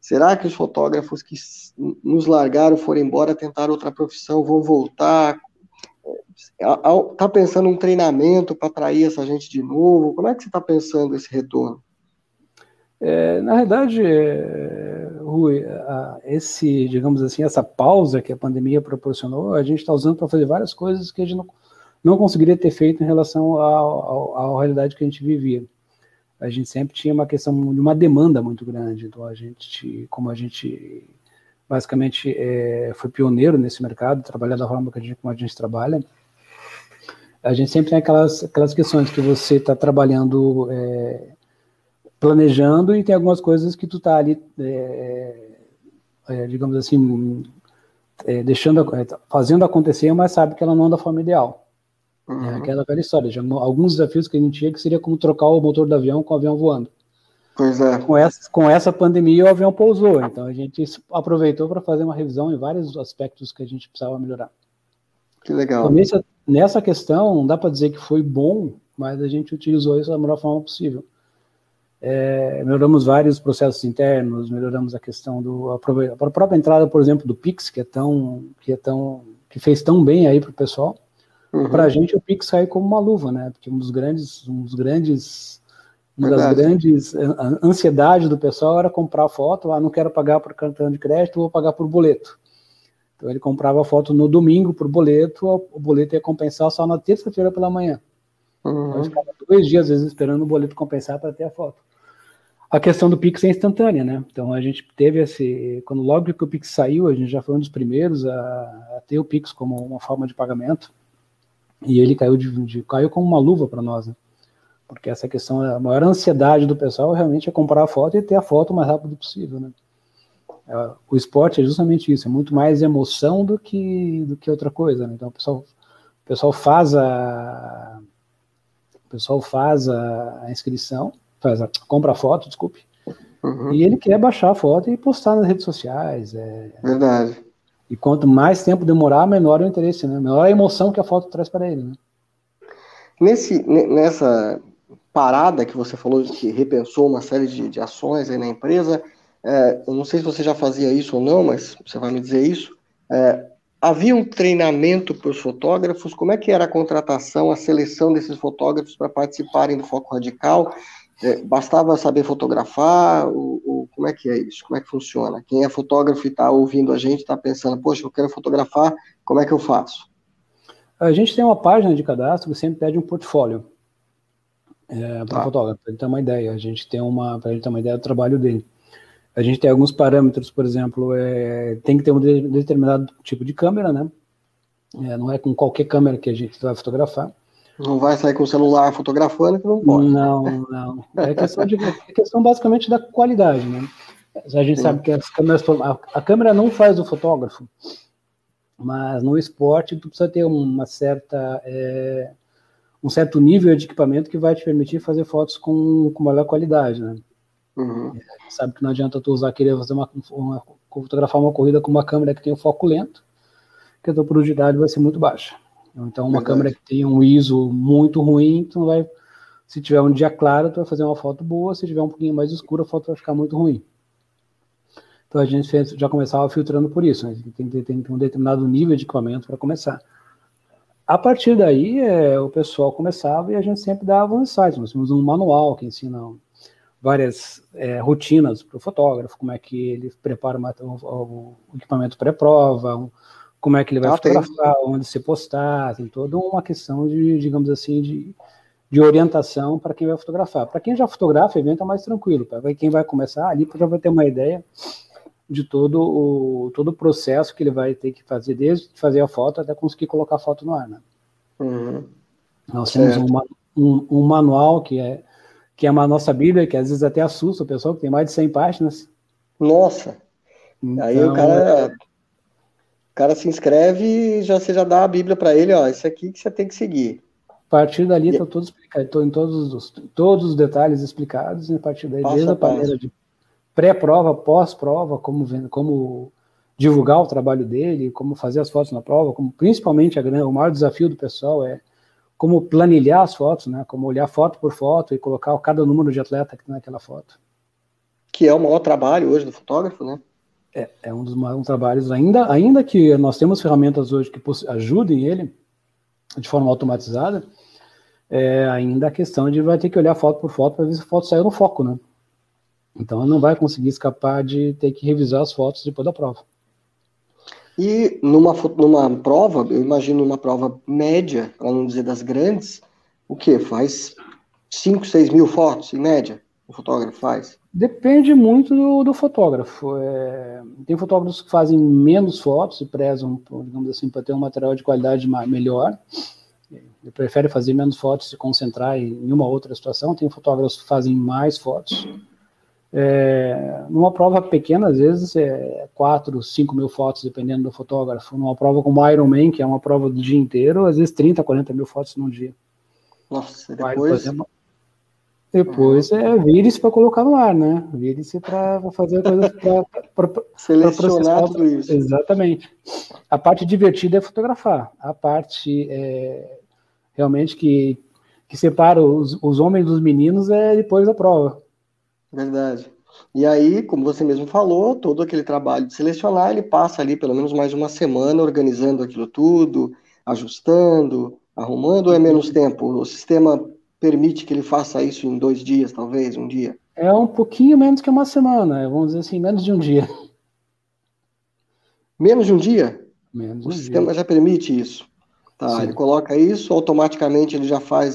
Será que os fotógrafos que nos largaram, foram embora, tentaram outra profissão, vão voltar? Está pensando um treinamento para atrair essa gente de novo? Como é que você está pensando esse retorno? É, na verdade, é, Rui, esse, digamos assim, essa pausa que a pandemia proporcionou, a gente está usando para fazer várias coisas que a gente não, não conseguiria ter feito em relação à realidade que a gente vivia. A gente sempre tinha uma questão de uma demanda muito grande, então a gente, como a gente basicamente é, foi pioneiro nesse mercado, trabalhar da forma que a gente, como a gente trabalha, a gente sempre tem aquelas, aquelas questões que você está trabalhando é, planejando e tem algumas coisas que tu está ali, é, é, digamos assim, é, deixando, é, fazendo acontecer, mas sabe que ela não é da forma ideal. É uhum. É aquela velha história. Já, alguns desafios que a gente tinha que seria como trocar o motor do avião com o avião voando. Pois é. Com essa, com essa pandemia o avião pousou, então a gente aproveitou para fazer uma revisão em vários aspectos que a gente precisava melhorar. Que legal. Então, nessa, nessa questão, não dá para dizer que foi bom, mas a gente utilizou isso da melhor forma possível. É, melhoramos vários processos internos, melhoramos a questão do a, a própria entrada, por exemplo, do Pix, que é tão que é tão que fez tão bem aí para o pessoal. Uhum. Para a gente o Pix caiu como uma luva, né? Porque um dos grandes, um dos grandes, uma Verdade. das grandes ansiedades do pessoal era comprar foto. Ah, não quero pagar por cartão de crédito, vou pagar por boleto. Então ele comprava a foto no domingo por boleto, o boleto ia compensar só na terça-feira pela manhã. Uhum. Então, ficava dois dias, às vezes, esperando o boleto compensar para ter a foto. A questão do Pix é instantânea, né? Então a gente teve esse. Quando logo que o Pix saiu, a gente já foi um dos primeiros a, a ter o Pix como uma forma de pagamento. E ele caiu, de, de caiu como uma luva para nós, né? Porque essa questão, a maior ansiedade do pessoal realmente é comprar a foto e ter a foto o mais rápido possível, né? É, o esporte é justamente isso, é muito mais emoção do que, do que outra coisa, né? Então o pessoal, o pessoal faz a. O pessoal faz a, a inscrição faz a, compra a foto, desculpe, uhum. e ele quer baixar a foto e postar nas redes sociais. É, Verdade. E quanto mais tempo demorar, menor o interesse, né? Menor a emoção que a foto traz para ele, né? Nesse, nessa parada que você falou, que repensou uma série de, de ações aí na empresa, é, eu não sei se você já fazia isso ou não, mas você vai me dizer isso. É, havia um treinamento para os fotógrafos? Como é que era a contratação, a seleção desses fotógrafos para participarem do Foco Radical? É, bastava saber fotografar? Ou, ou, como é que é isso? Como é que funciona? Quem é fotógrafo e está ouvindo a gente está pensando, poxa, eu quero fotografar, como é que eu faço? A gente tem uma página de cadastro que sempre pede um portfólio é, para o tá. fotógrafo, para ele ter uma ideia. A gente tem uma, para ele ter uma ideia do trabalho dele. A gente tem alguns parâmetros, por exemplo, é, tem que ter um determinado tipo de câmera, né? É, não é com qualquer câmera que a gente vai fotografar. Não vai sair com o celular fotografando que não pode. Não, não. É questão, de, é questão basicamente da qualidade, né? A gente Sim. sabe que as câmeras, a, a, câmera não faz o fotógrafo, mas no esporte tu precisa ter uma certa, é, um certo nível de equipamento que vai te permitir fazer fotos com, com maior qualidade, né? Uhum. É, sabe que não adianta tu usar querer fazer uma, uma, fotografar uma corrida com uma câmera que tem o foco lento, que a tua produtividade vai ser muito baixa. Então, uma Verdade. câmera que tem um ISO muito ruim, tu vai, se tiver um dia claro, tu vai fazer uma foto boa, se tiver um pouquinho mais escura, a foto vai ficar muito ruim. Então a gente fez, já começava filtrando por isso, né? tem, tem, tem um determinado nível de equipamento para começar. A partir daí, é, o pessoal começava e a gente sempre dava um insights. Nós temos um manual que ensina várias é, rotinas para o fotógrafo, como é que ele prepara o, o, o equipamento pré-prova, um, como é que ele vai ah, fotografar, tem. onde se postar, tem toda uma questão de, digamos assim, de, de orientação para quem vai fotografar. Para quem já fotografa, o evento é mais tranquilo. Para quem vai começar, ali já vai ter uma ideia de todo o, todo o processo que ele vai ter que fazer, desde fazer a foto até conseguir colocar a foto no ar. Né? Uhum. Nós temos um, um, um, manual que é, que é uma nossa Bíblia, que às vezes até assusta o pessoal, que tem mais de 100 páginas. Nossa! Então, Aí o cara, o cara se inscreve e já, você já dá a Bíblia para ele, ó, isso aqui que você tem que seguir. A partir dali está tudo explicado, estou em todos os, todos os detalhes explicados, e a partir daí, desde a maneira de pré-prova, pós-prova, como, como divulgar o trabalho dele, como fazer as fotos na prova, como principalmente a, o maior desafio do pessoal é como planilhar as fotos, né? Como olhar foto por foto e colocar cada número de atleta que tem naquela foto. Que é o maior trabalho hoje do fotógrafo, né? É, é um dos maiores trabalhos, ainda, ainda que nós temos ferramentas hoje que ajudem ele de forma automatizada, é ainda a questão de vai ter que olhar foto por foto para ver se a foto saiu no foco, né? Então ele não vai conseguir escapar de ter que revisar as fotos depois da prova. E numa, numa prova, eu imagino uma prova média, para não dizer das grandes, o que? Faz 5, 6 mil fotos, em média, o fotógrafo faz? Depende muito do, do fotógrafo. É, tem fotógrafos que fazem menos fotos e prezam, digamos assim, para ter um material de qualidade melhor. Ele prefere fazer menos fotos e se concentrar em uma outra situação. Tem fotógrafos que fazem mais fotos. É, numa prova pequena, às vezes, é 4, 5 mil fotos, dependendo do fotógrafo. Numa prova como Ironman, que é uma prova do dia inteiro, às vezes 30, 40 mil fotos num dia. Nossa, depois... Depois é vire-se para colocar no ar, né? Vire-se para fazer coisas para selecionar tudo isso. Exatamente. A parte divertida é fotografar. A parte é, realmente que, que separa os, os homens dos meninos é depois da prova. Verdade. E aí, como você mesmo falou, todo aquele trabalho de selecionar, ele passa ali pelo menos mais de uma semana organizando aquilo tudo, ajustando, arrumando, ou é menos tempo? O sistema permite que ele faça isso em dois dias, talvez, um dia? É um pouquinho menos que uma semana, vamos dizer assim, menos de um dia. Menos de um dia? Menos o um sistema dia. já permite isso. Tá, Sim. ele coloca isso, automaticamente ele já faz,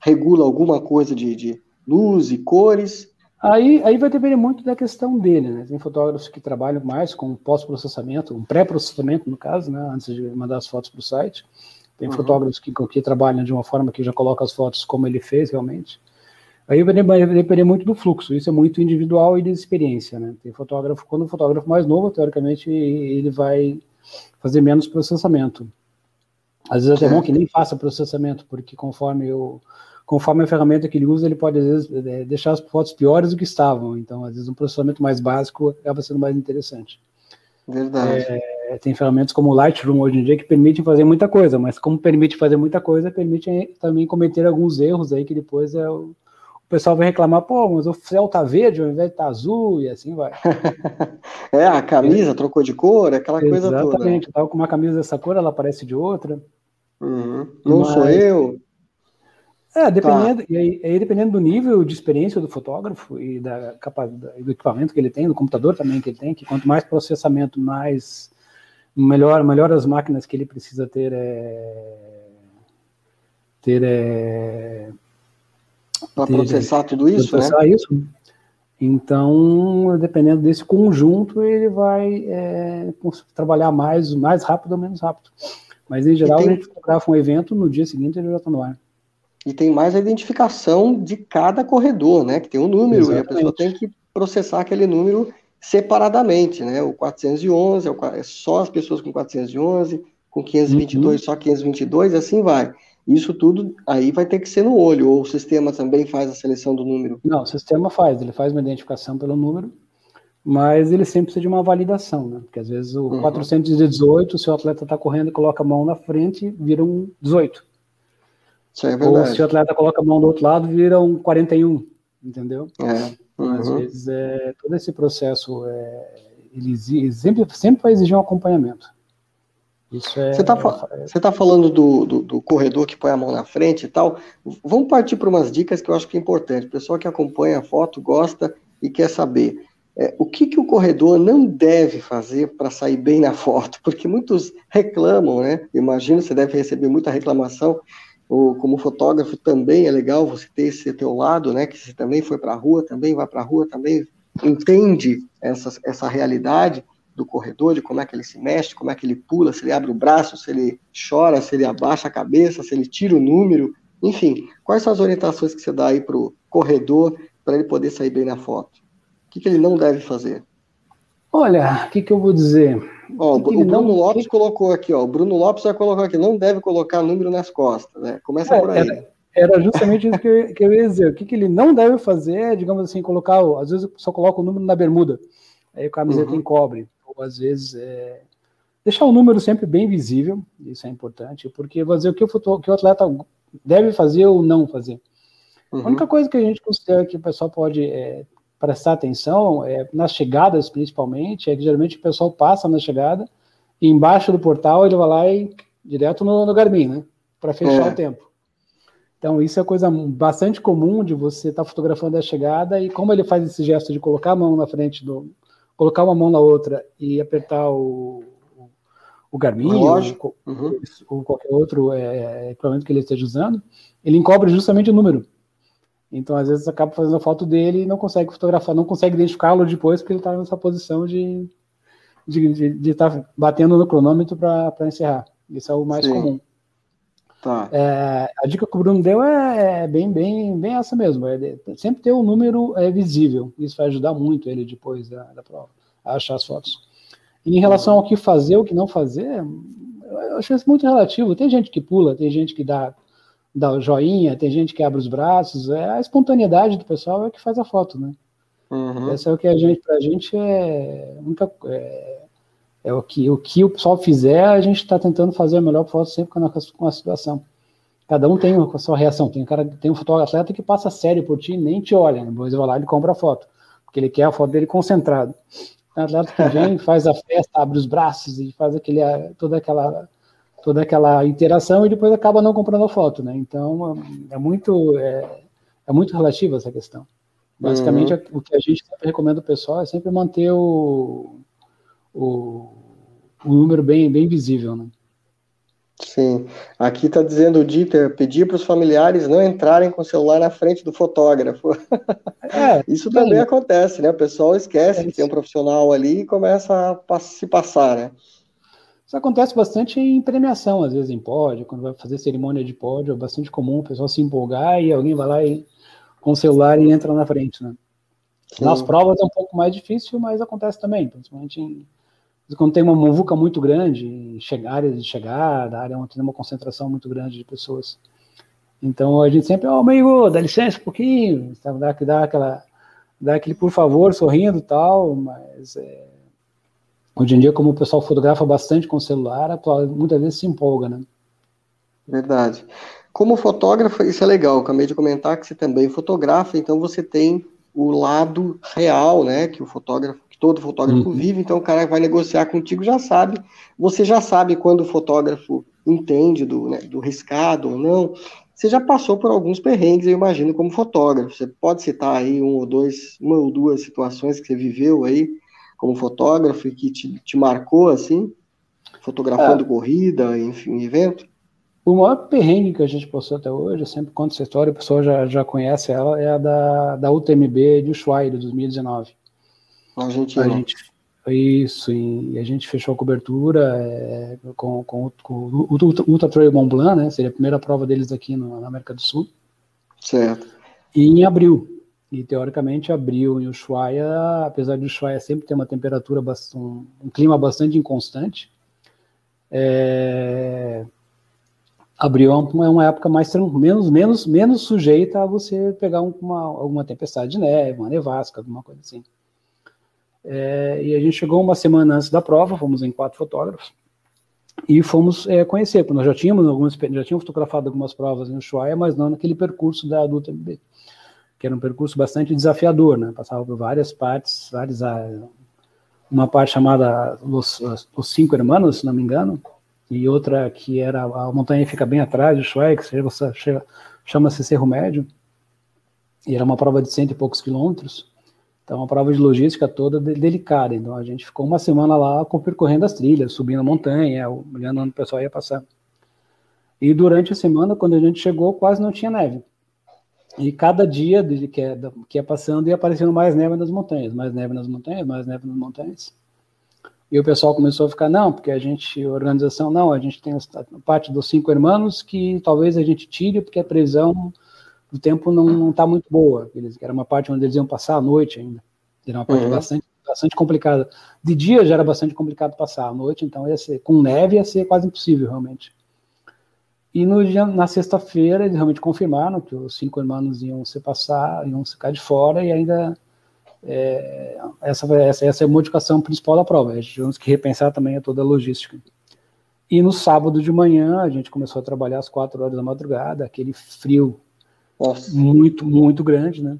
regula alguma coisa de, de luz e cores, Aí, aí vai depender muito da questão dele, né? Tem fotógrafos que trabalham mais com pós-processamento, um pré-processamento, no caso, né? Antes de mandar as fotos para o site. Tem uhum. fotógrafos que, que trabalham de uma forma que já coloca as fotos como ele fez realmente. Aí vai depender muito do fluxo, isso é muito individual e de experiência, né? Tem fotógrafo, quando o fotógrafo mais novo, teoricamente, ele vai fazer menos processamento. Às vezes é até bom que nem faça processamento, porque conforme o, conforme a ferramenta que ele usa, ele pode, às vezes, é, deixar as fotos piores do que estavam. Então, às vezes, um processamento mais básico acaba sendo mais interessante. Verdade. É, tem ferramentas como o Lightroom hoje em dia que permitem fazer muita coisa, mas como permite fazer muita coisa, permite também cometer alguns erros aí que depois é o, o pessoal vai reclamar, pô, mas o céu tá verde ao invés de estar tá azul, e assim vai. é, a camisa é. trocou de cor, aquela Exatamente. coisa toda. Exatamente, tava com uma camisa dessa cor, ela aparece de outra. Uhum. Não mas... sou eu. É, dependendo, tá. e aí, aí, dependendo do nível de experiência do fotógrafo e da capacidade do equipamento que ele tem, do computador também que ele tem, que quanto mais processamento, mais melhor, melhor as máquinas que ele precisa ter é, ter é, para processar tudo isso, né? processar né? isso. Então, dependendo desse conjunto, ele vai é, trabalhar mais, mais rápido ou menos rápido. Mas em geral, tem... a gente fotografa um evento, no dia seguinte ele já está no ar e tem mais a identificação de cada corredor, né? Que tem um número Exatamente. e a pessoa tem que processar aquele número separadamente, né? O 411 é, é só as pessoas com 411, com 522 uhum. só 522, assim vai. Isso tudo aí vai ter que ser no olho, ou o sistema também faz a seleção do número? Não, o sistema faz, ele faz uma identificação pelo número, mas ele sempre precisa de uma validação, né? Porque às vezes o uhum. 418, o seu atleta está correndo e coloca a mão na frente, vira um 18. Isso é verdade. Ou se o atleta coloca a mão do outro lado, vira um 41, entendeu? É. Uhum. Às vezes é, todo esse processo é, ele sempre, sempre vai exigir um acompanhamento. Isso é, você está é, tá falando do, do, do, corredor que põe a mão na frente e tal. Vamos partir para umas dicas que eu acho que é importante. O pessoal que acompanha a foto gosta e quer saber. É, o que, que o corredor não deve fazer para sair bem na foto? Porque muitos reclamam, né? Imagino, você deve receber muita reclamação ou como fotógrafo também é legal você ter esse teu lado, né? Que você também foi para a rua, também vai para a rua, também entende essa, essa realidade do corredor, de como é que ele se mexe, como é que ele pula, se ele abre o braço, se ele chora, se ele abaixa a cabeça, se ele tira o número, enfim, quais são as orientações que você dá aí para o corredor para ele poder sair bem na foto? O que, que ele não deve fazer? Olha, o que, que eu vou dizer? Ó, o, Bruno não... Lopes colocou aqui, ó. O Bruno Lopes vai colocar aqui, não deve colocar número nas costas, né? Começa é, por aí. Era, era justamente isso que eu, que eu, ia dizer. O que, que ele não deve fazer é, digamos assim, colocar. Às vezes só coloca o número na bermuda, aí a camiseta uhum. encobre. Ou às vezes é, deixar o número sempre bem visível, isso é importante, porque dizer o que o, que o atleta deve fazer ou não fazer. Uhum. A única coisa que a gente considera que o pessoal pode é, prestar atenção, é, nas chegadas principalmente, é que geralmente o pessoal passa na chegada e embaixo do portal ele vai lá e direto no, no Garmin, né? Para fechar é. o tempo. Então, isso é coisa bastante comum de você estar tá fotografando a chegada e como ele faz esse gesto de colocar a mão na frente do. colocar uma mão na outra e apertar o, o Garmin ou, uhum. ou, qualquer outro é, equipamento que ele esteja usando, ele encobre justamente o número. Então, às vezes, acaba fazendo a foto dele e não consegue fotografar, não consegue identificá-lo depois, porque ele está nessa posição de de estar tá batendo no cronômetro para encerrar. Isso é o mais Sim. comum. Tá. É, a dica que o Bruno deu é, é, bem, bem, bem essa mesmo. É sempre ter um número é, visível. Isso vai ajudar muito ele depois da, da prova a achar as fotos. E em relação ao que fazer, o que não fazer, eu acho isso muito relativo. Tem gente que pula, tem gente que dá dá o joinha, tem gente que abre os braços, é a espontaneidade do pessoal é que faz a foto, né? Uhum. Essa é o que a gente, pra gente é, é, é, o que o que o pessoal fizer, a gente está tentando fazer a melhor foto sempre com a, com a situação. Cada um tem a sua reação. Tem um cara, tem um fotógrafo que passa sério por ti, nem te olha, né? depois vai lá e compra a foto, porque ele quer a foto dele concentrado. Tem atleta que vem, faz a festa, abre os braços e faz aquele toda aquela toda aquela interação e depois acaba não comprando a foto, né? Então é muito é, é muito relativo essa questão. Basicamente uhum. o que a gente recomenda ao pessoal é sempre manter o, o, o número bem bem visível, né? Sim. Aqui está dizendo o Dieter pedir para os familiares não entrarem com o celular na frente do fotógrafo. É, Isso também acontece, né? O pessoal esquece é que tem um profissional ali e começa a se passar, né? Isso acontece bastante em premiação, às vezes em pódio, quando vai fazer cerimônia de pódio, é bastante comum o pessoal se empolgar e alguém vai lá e, com o celular e entra na frente, né? Sim. Nas provas é um pouco mais difícil, mas acontece também, principalmente em, quando tem uma muvuca muito grande, área de chegada, área onde tem uma concentração muito grande de pessoas. Então a gente sempre, ó, oh, amigo, dá licença um pouquinho, dá, dá, aquela, dá aquele por favor, sorrindo e tal, mas é, Hoje em dia, como o pessoal fotografa bastante com o celular, muitas vezes se empolga, né? Verdade. Como fotógrafo, isso é legal. Acabei de comentar que você também fotografa, então você tem o lado real, né? Que o fotógrafo, que todo fotógrafo uhum. vive, então o cara vai negociar contigo já sabe. Você já sabe quando o fotógrafo entende do, né, do riscado ou não. Você já passou por alguns perrengues, eu imagino, como fotógrafo. Você pode citar aí um ou dois, uma ou duas situações que você viveu aí como fotógrafo e que te, te marcou assim, fotografando é. corrida, enfim, evento? O maior perrengue que a gente passou até hoje, eu sempre conto essa história, o pessoal já, já conhece ela, é a da, da UTMB de Ushuaia, de 2019. A gente, a gente Isso, e a gente fechou a cobertura é, com, com, com, o Ultra Trail Mont Blanc, né? Seria a primeira prova deles aqui no, na América do Sul. Certo. E em abril. E teoricamente abril em Ushuaia, apesar de Ushuaia sempre ter uma temperatura, bastante, um, clima bastante inconstante, é, abril é uma época mais menos, menos, menos sujeita a você pegar uma, alguma tempestade de neve, uma nevasca, alguma coisa assim. É, e a gente chegou uma semana antes da prova, fomos em quatro fotógrafos, e fomos é, conhecer, porque nós já tínhamos algumas, já tínhamos fotografado algumas provas em Ushuaia, mas não naquele percurso da adulta que era um percurso bastante desafiador, né? Passava por várias partes, várias áreas. Uma parte chamada Os, Os Cinco Hermanos, se não me engano, e outra que era a montanha fica bem atrás Ushuaia, que chama-se Cerro Médio, e era uma prova de cento e poucos quilômetros, então uma prova de logística toda delicada, então a gente ficou uma semana lá percorrendo as trilhas, subindo a montanha, olhando onde o pessoal ia passar. E durante a semana, quando a gente chegou, quase não tinha neve. E cada dia que ia, que ia passando ia aparecendo mais neve nas montanhas, mais neve nas montanhas, mais neve nas montanhas. E o pessoal começou a ficar, não, porque a gente, a organização, não, a gente tem a parte dos cinco irmãos que talvez a gente tire, porque a previsão do tempo não está muito boa. Eles, era uma parte onde eles iam passar a noite ainda. Era uma parte uhum. bastante, bastante complicada. De dia já era bastante complicado passar, à noite, então ia ser, com neve ia ser quase impossível, realmente. E no dia, na sexta-feira eles realmente confirmaram que os cinco irmãos iam se passar, iam ficar de fora e ainda é, essa, essa, essa é a modificação principal da prova. A gente tivemos que repensar também toda a logística. E no sábado de manhã a gente começou a trabalhar às quatro horas da madrugada, aquele frio Nossa. muito, muito grande, né?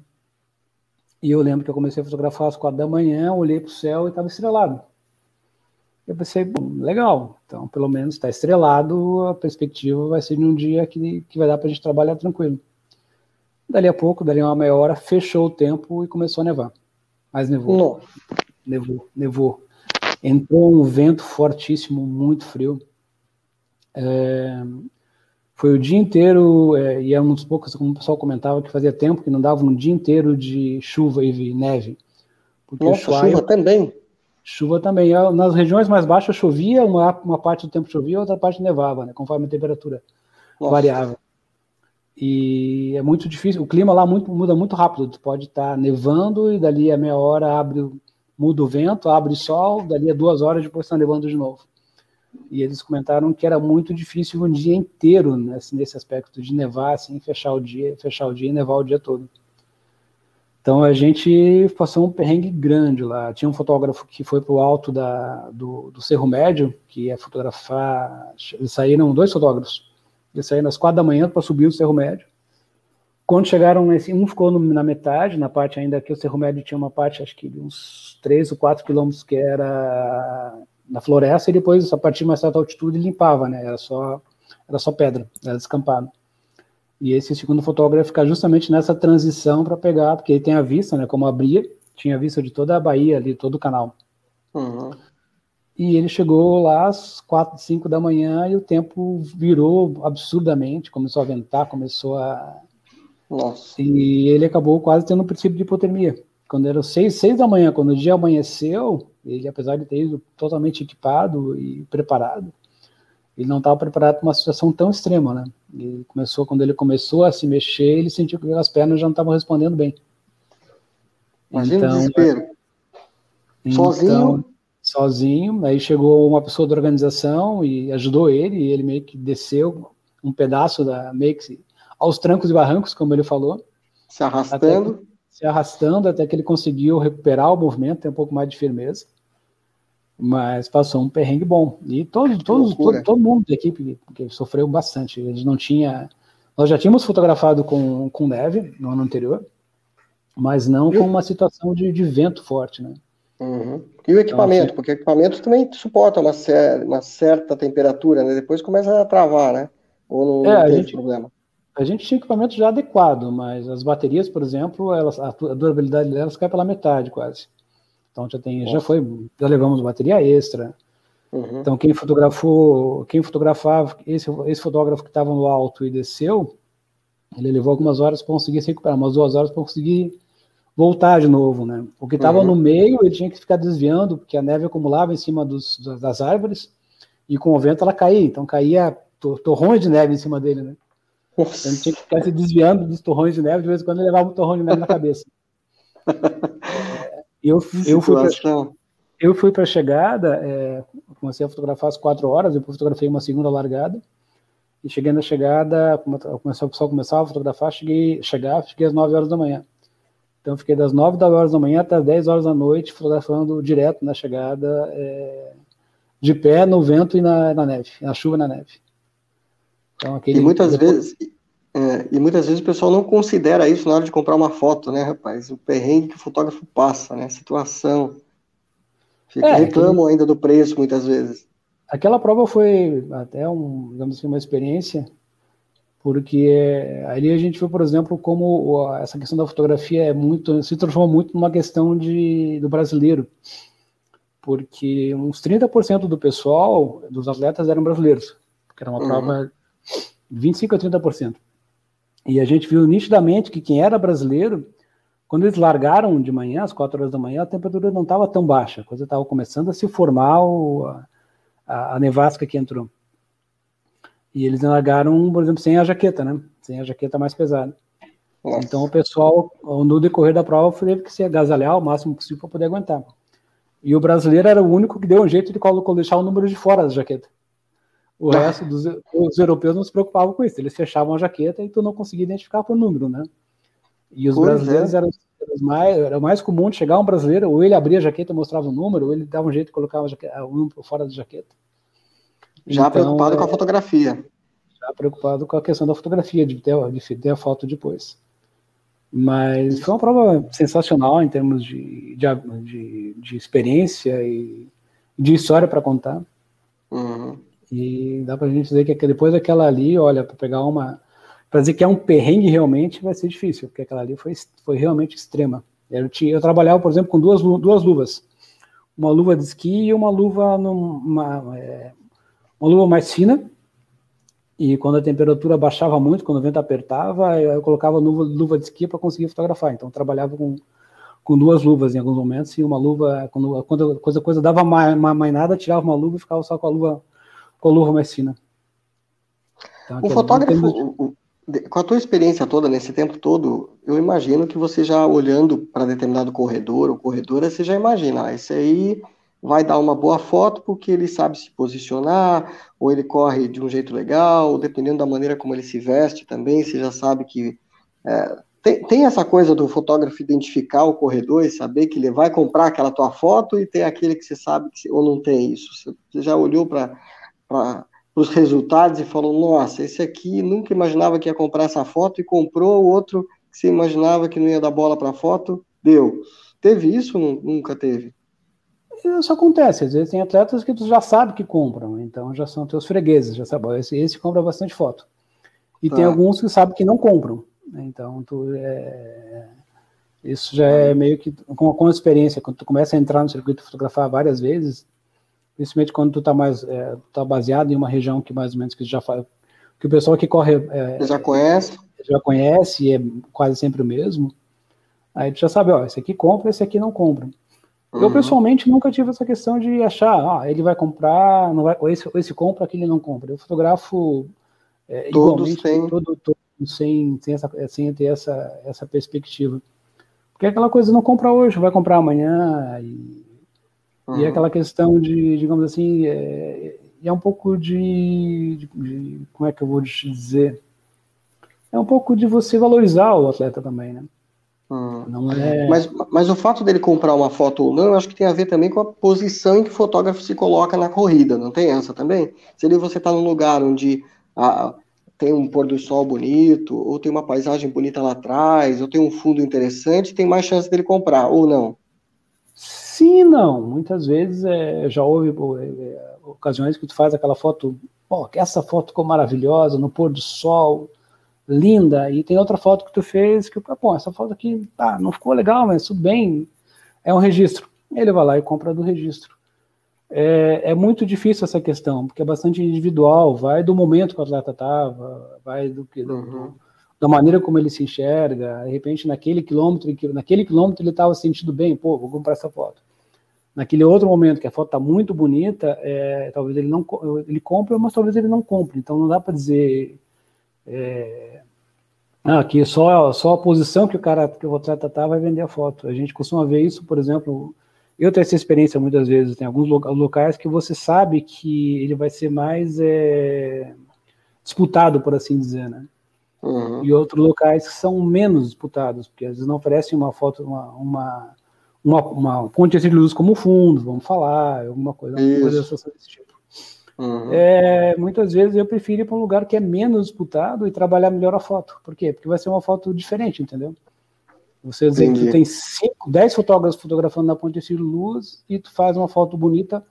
E eu lembro que eu comecei a fotografar às quatro da manhã, olhei para o céu e estava estrelado. Eu pensei, legal, então pelo menos está estrelado, a perspectiva vai ser de um dia que, que vai dar para a gente trabalhar tranquilo. Dali a pouco, dali a uma meia hora, fechou o tempo e começou a nevar. Mas nevou. Não. Nevou, nevou. Entrou um vento fortíssimo, muito frio. É, foi o dia inteiro, é, e é um dos poucos, como o pessoal comentava, que fazia tempo que não dava um dia inteiro de chuva e neve. Porque Nossa, chuva também? Chuva também. Nas regiões mais baixas chovia, uma, uma parte do tempo chovia, outra parte nevava, né, conforme a temperatura Nossa. variava. E é muito difícil, o clima lá muito, muda muito rápido. Pode estar nevando e dali a meia hora abre, muda o vento, abre sol, dali a duas horas depois está nevando de novo. E eles comentaram que era muito difícil um dia inteiro nesse, nesse aspecto de nevar, assim, fechar o dia, fechar o dia e nevar o dia todo. Então a gente passou um perrengue grande lá. Tinha um fotógrafo que foi para o alto da, do, do Cerro Médio, que ia fotografar. Eles saíram, dois fotógrafos, eles saíram às quatro da manhã para subir o Cerro Médio. Quando chegaram um ficou na metade, na parte ainda que o Cerro Médio tinha uma parte, acho que de uns 3 ou 4 quilômetros que era na floresta, e depois, a partir de uma certa altitude, limpava, né? Era só, era só pedra, era descampado. E esse segundo fotógrafo fica justamente nessa transição para pegar, porque ele tem a vista, né? Como abria, tinha a vista de toda a Bahia ali, todo o canal. Uhum. E ele chegou lá às quatro, cinco da manhã e o tempo virou absurdamente, começou a ventar, começou a. Nossa. E ele acabou quase tendo um princípio de hipotermia. Quando era seis, seis da manhã, quando o dia amanheceu, ele, apesar de ter ido totalmente equipado e preparado, ele não estava preparado para uma situação tão extrema, né? Ele começou, quando ele começou a se mexer, ele sentiu que as pernas já não estavam respondendo bem. Imagina então, desespero. Sozinho? Então, sozinho, aí chegou uma pessoa da organização e ajudou ele, e ele meio que desceu um pedaço da meio que aos trancos e barrancos, como ele falou. Se arrastando. se arrastando até que ele conseguiu recuperar o movimento, ter um pouco mais de firmeza mas passou um perrengue bom. E todo, todo, todo, todo mundo da equipe sofreu bastante. Eles não tinha. Nós já tínhamos fotografado com, com neve no ano anterior, mas não com uma situação de, de vento forte, né? Uhum. E o equipamento, então, porque o equipamento também suporta uma, cer uma certa temperatura, né? Depois começa a travar, né? Ou não, é, não gente, problema. A gente tinha equipamento já adequado, mas as baterias, por exemplo, elas, a durabilidade delas cai pela metade quase. Então já tem, já foi, já levamos bateria extra. Uhum. Então quem fotografou, quem fotografava, esse, esse fotógrafo que estava no alto e desceu, ele levou algumas horas para conseguir se recuperar, umas duas horas para conseguir voltar de novo, né? O que estava uhum. no meio, ele tinha que ficar desviando, porque a neve acumulava em cima dos, das árvores, e com o vento ela caía, então caía torrões de neve em cima dele, né? Então, ele tinha que ficar se desviando dos torrões de neve, de vez em quando ele levava um torrão de neve na cabeça. Eu, eu fui pra, eu fui para a chegada, é, comecei a fotografar às quatro horas, depois fotografei uma segunda largada, e cheguei na chegada, começou, o pessoal começar a fotografar, cheguei, chegar, cheguei às 9 horas da manhã. Então fiquei das 9 horas da manhã até as 10 horas da noite fotografando direto na chegada, é, de pé, no vento e na, na, neve, na chuva e na neve. Então, aquele, e muitas depois... vezes é, e muitas vezes o pessoal não considera isso na hora de comprar uma foto, né, rapaz? O perrengue que o fotógrafo passa, né? A situação. Fica, é, reclamam que... ainda do preço muitas vezes. Aquela prova foi até um, digamos assim, uma experiência, porque ali a gente viu, por exemplo, como essa questão da fotografia é muito, se transformou muito numa questão de, do brasileiro, porque uns 30% do pessoal, dos atletas, eram brasileiros, porque era uma uhum. prova 25% a 30%. E a gente viu nitidamente que quem era brasileiro, quando eles largaram de manhã, às 4 horas da manhã, a temperatura não estava tão baixa, a coisa estava começando a se formar o, a, a, nevasca que entrou. E eles largaram, por exemplo, sem a jaqueta, né? Sem a jaqueta mais pesada. Nossa. Então o pessoal, no decorrer da prova, teve que se agasalhar o máximo possível para poder aguentar. E o brasileiro era o único que deu um jeito de deixar o número de fora da jaqueta. O ah. resto dos os europeus não se preocupavam com isso. Eles fechavam a jaqueta e tu não conseguia identificar por número, né? E os pois brasileiros é. eram, mais, era mais comum de chegar um brasileiro, ou ele abria a jaqueta e mostrava o número, ou ele dava um jeito de colocar o número fora da jaqueta. Já então, preocupado é, com a fotografia. Já preocupado com a questão da fotografia, de ter, de ter a foto depois. Mas foi uma prova sensacional em termos de, de, de, de experiência e de história para contar. Uhum. E dá para a gente dizer que depois daquela ali, olha, para pegar uma. Para dizer que é um perrengue realmente vai ser difícil, porque aquela ali foi, foi realmente extrema. Eu, tinha, eu trabalhava, por exemplo, com duas, duas luvas. Uma luva de esqui e uma luva, numa, é, uma luva mais fina, e quando a temperatura baixava muito, quando o vento apertava, eu colocava luva, luva de esqui para conseguir fotografar. Então, trabalhava com, com duas luvas em alguns momentos, e uma luva, quando, quando a coisa, coisa dava mais nada, tirava uma luva e ficava só com a luva, com a luva mais fina. Então, o fotógrafo, com a tua experiência toda, nesse tempo todo, eu imagino que você já olhando para determinado corredor ou corredora, você já imagina, ah, esse aí vai dar uma boa foto porque ele sabe se posicionar, ou ele corre de um jeito legal, dependendo da maneira como ele se veste também, você já sabe que. É, tem, tem, essa coisa do fotógrafo identificar o corredor e saber que ele vai comprar aquela tua foto e tem aquele que você sabe que, ou não tem isso. Você já olhou para os resultados e falou: nossa, esse aqui nunca imaginava que ia comprar essa foto e comprou o outro que você imaginava que não ia dar bola para a foto, deu. Teve isso ou nunca teve? isso acontece. Às vezes tem atletas que tu já sabe que compram, então já são teus fregueses, já sabe. Esse, esse compra bastante foto. E tá. tem alguns que sabem que não compram. Né? Então, tu, é, isso já é meio que com, com a experiência. Quando tu começa a entrar no circuito fotografar várias vezes, principalmente quando tu tá mais é, tá baseado em uma região que mais ou menos que já faz, que o pessoal que corre é, já conhece, já conhece e é quase sempre o mesmo. Aí tu já sabe, ó, esse aqui compra, esse aqui não compra. Uhum. Eu, pessoalmente, nunca tive essa questão de achar, ah, ele vai comprar, não vai, ou, esse, ou esse compra, aquele não compra. Eu fotografo é, Todos igualmente, todo, todo, sem, sem, essa, sem ter essa, essa perspectiva. Porque é aquela coisa, não compra hoje, vai comprar amanhã, e, uhum. e é uhum. aquela questão de, digamos assim, é, é um pouco de, de, de, como é que eu vou te dizer? É um pouco de você valorizar o atleta também, né? Hum. Não é... mas, mas o fato dele comprar uma foto ou não, eu acho que tem a ver também com a posição em que o fotógrafo se coloca na corrida, não tem essa também? Se ele, você está num lugar onde a, tem um pôr do sol bonito, ou tem uma paisagem bonita lá atrás, ou tem um fundo interessante, tem mais chance dele comprar, ou não? Sim não. Muitas vezes é, já houve é, ocasiões que tu faz aquela foto, ó, essa foto ficou maravilhosa, no pôr do sol, linda, e tem outra foto que tu fez que, bom, essa foto aqui, tá, não ficou legal, mas tudo bem, é um registro. Ele vai lá e compra do registro. É, é muito difícil essa questão, porque é bastante individual, vai do momento que o atleta estava, vai do que uhum. da maneira como ele se enxerga, de repente naquele quilômetro, naquele quilômetro ele estava se sentindo bem, pô, vou comprar essa foto. Naquele outro momento que a foto está muito bonita, é, talvez ele não ele compre, mas talvez ele não compre. Então não dá para dizer é, ah, que só, só a posição que o cara, que o atleta tá vai vender a foto. A gente costuma ver isso, por exemplo, eu tenho essa experiência muitas vezes, tem alguns locais que você sabe que ele vai ser mais é, disputado, por assim dizer, né? Uhum. E outros locais que são menos disputados, porque às vezes não oferecem uma foto, uma, uma, uma, uma ponte de luz como fundo, vamos falar, alguma coisa, alguma coisa desse tipo. Uhum. É, muitas vezes eu prefiro ir para um lugar que é menos disputado e trabalhar melhor a foto. Por quê? Porque vai ser uma foto diferente, entendeu? Você dizer que tu tem 5, 10 fotógrafos fotografando na ponte de luz e tu faz uma foto bonita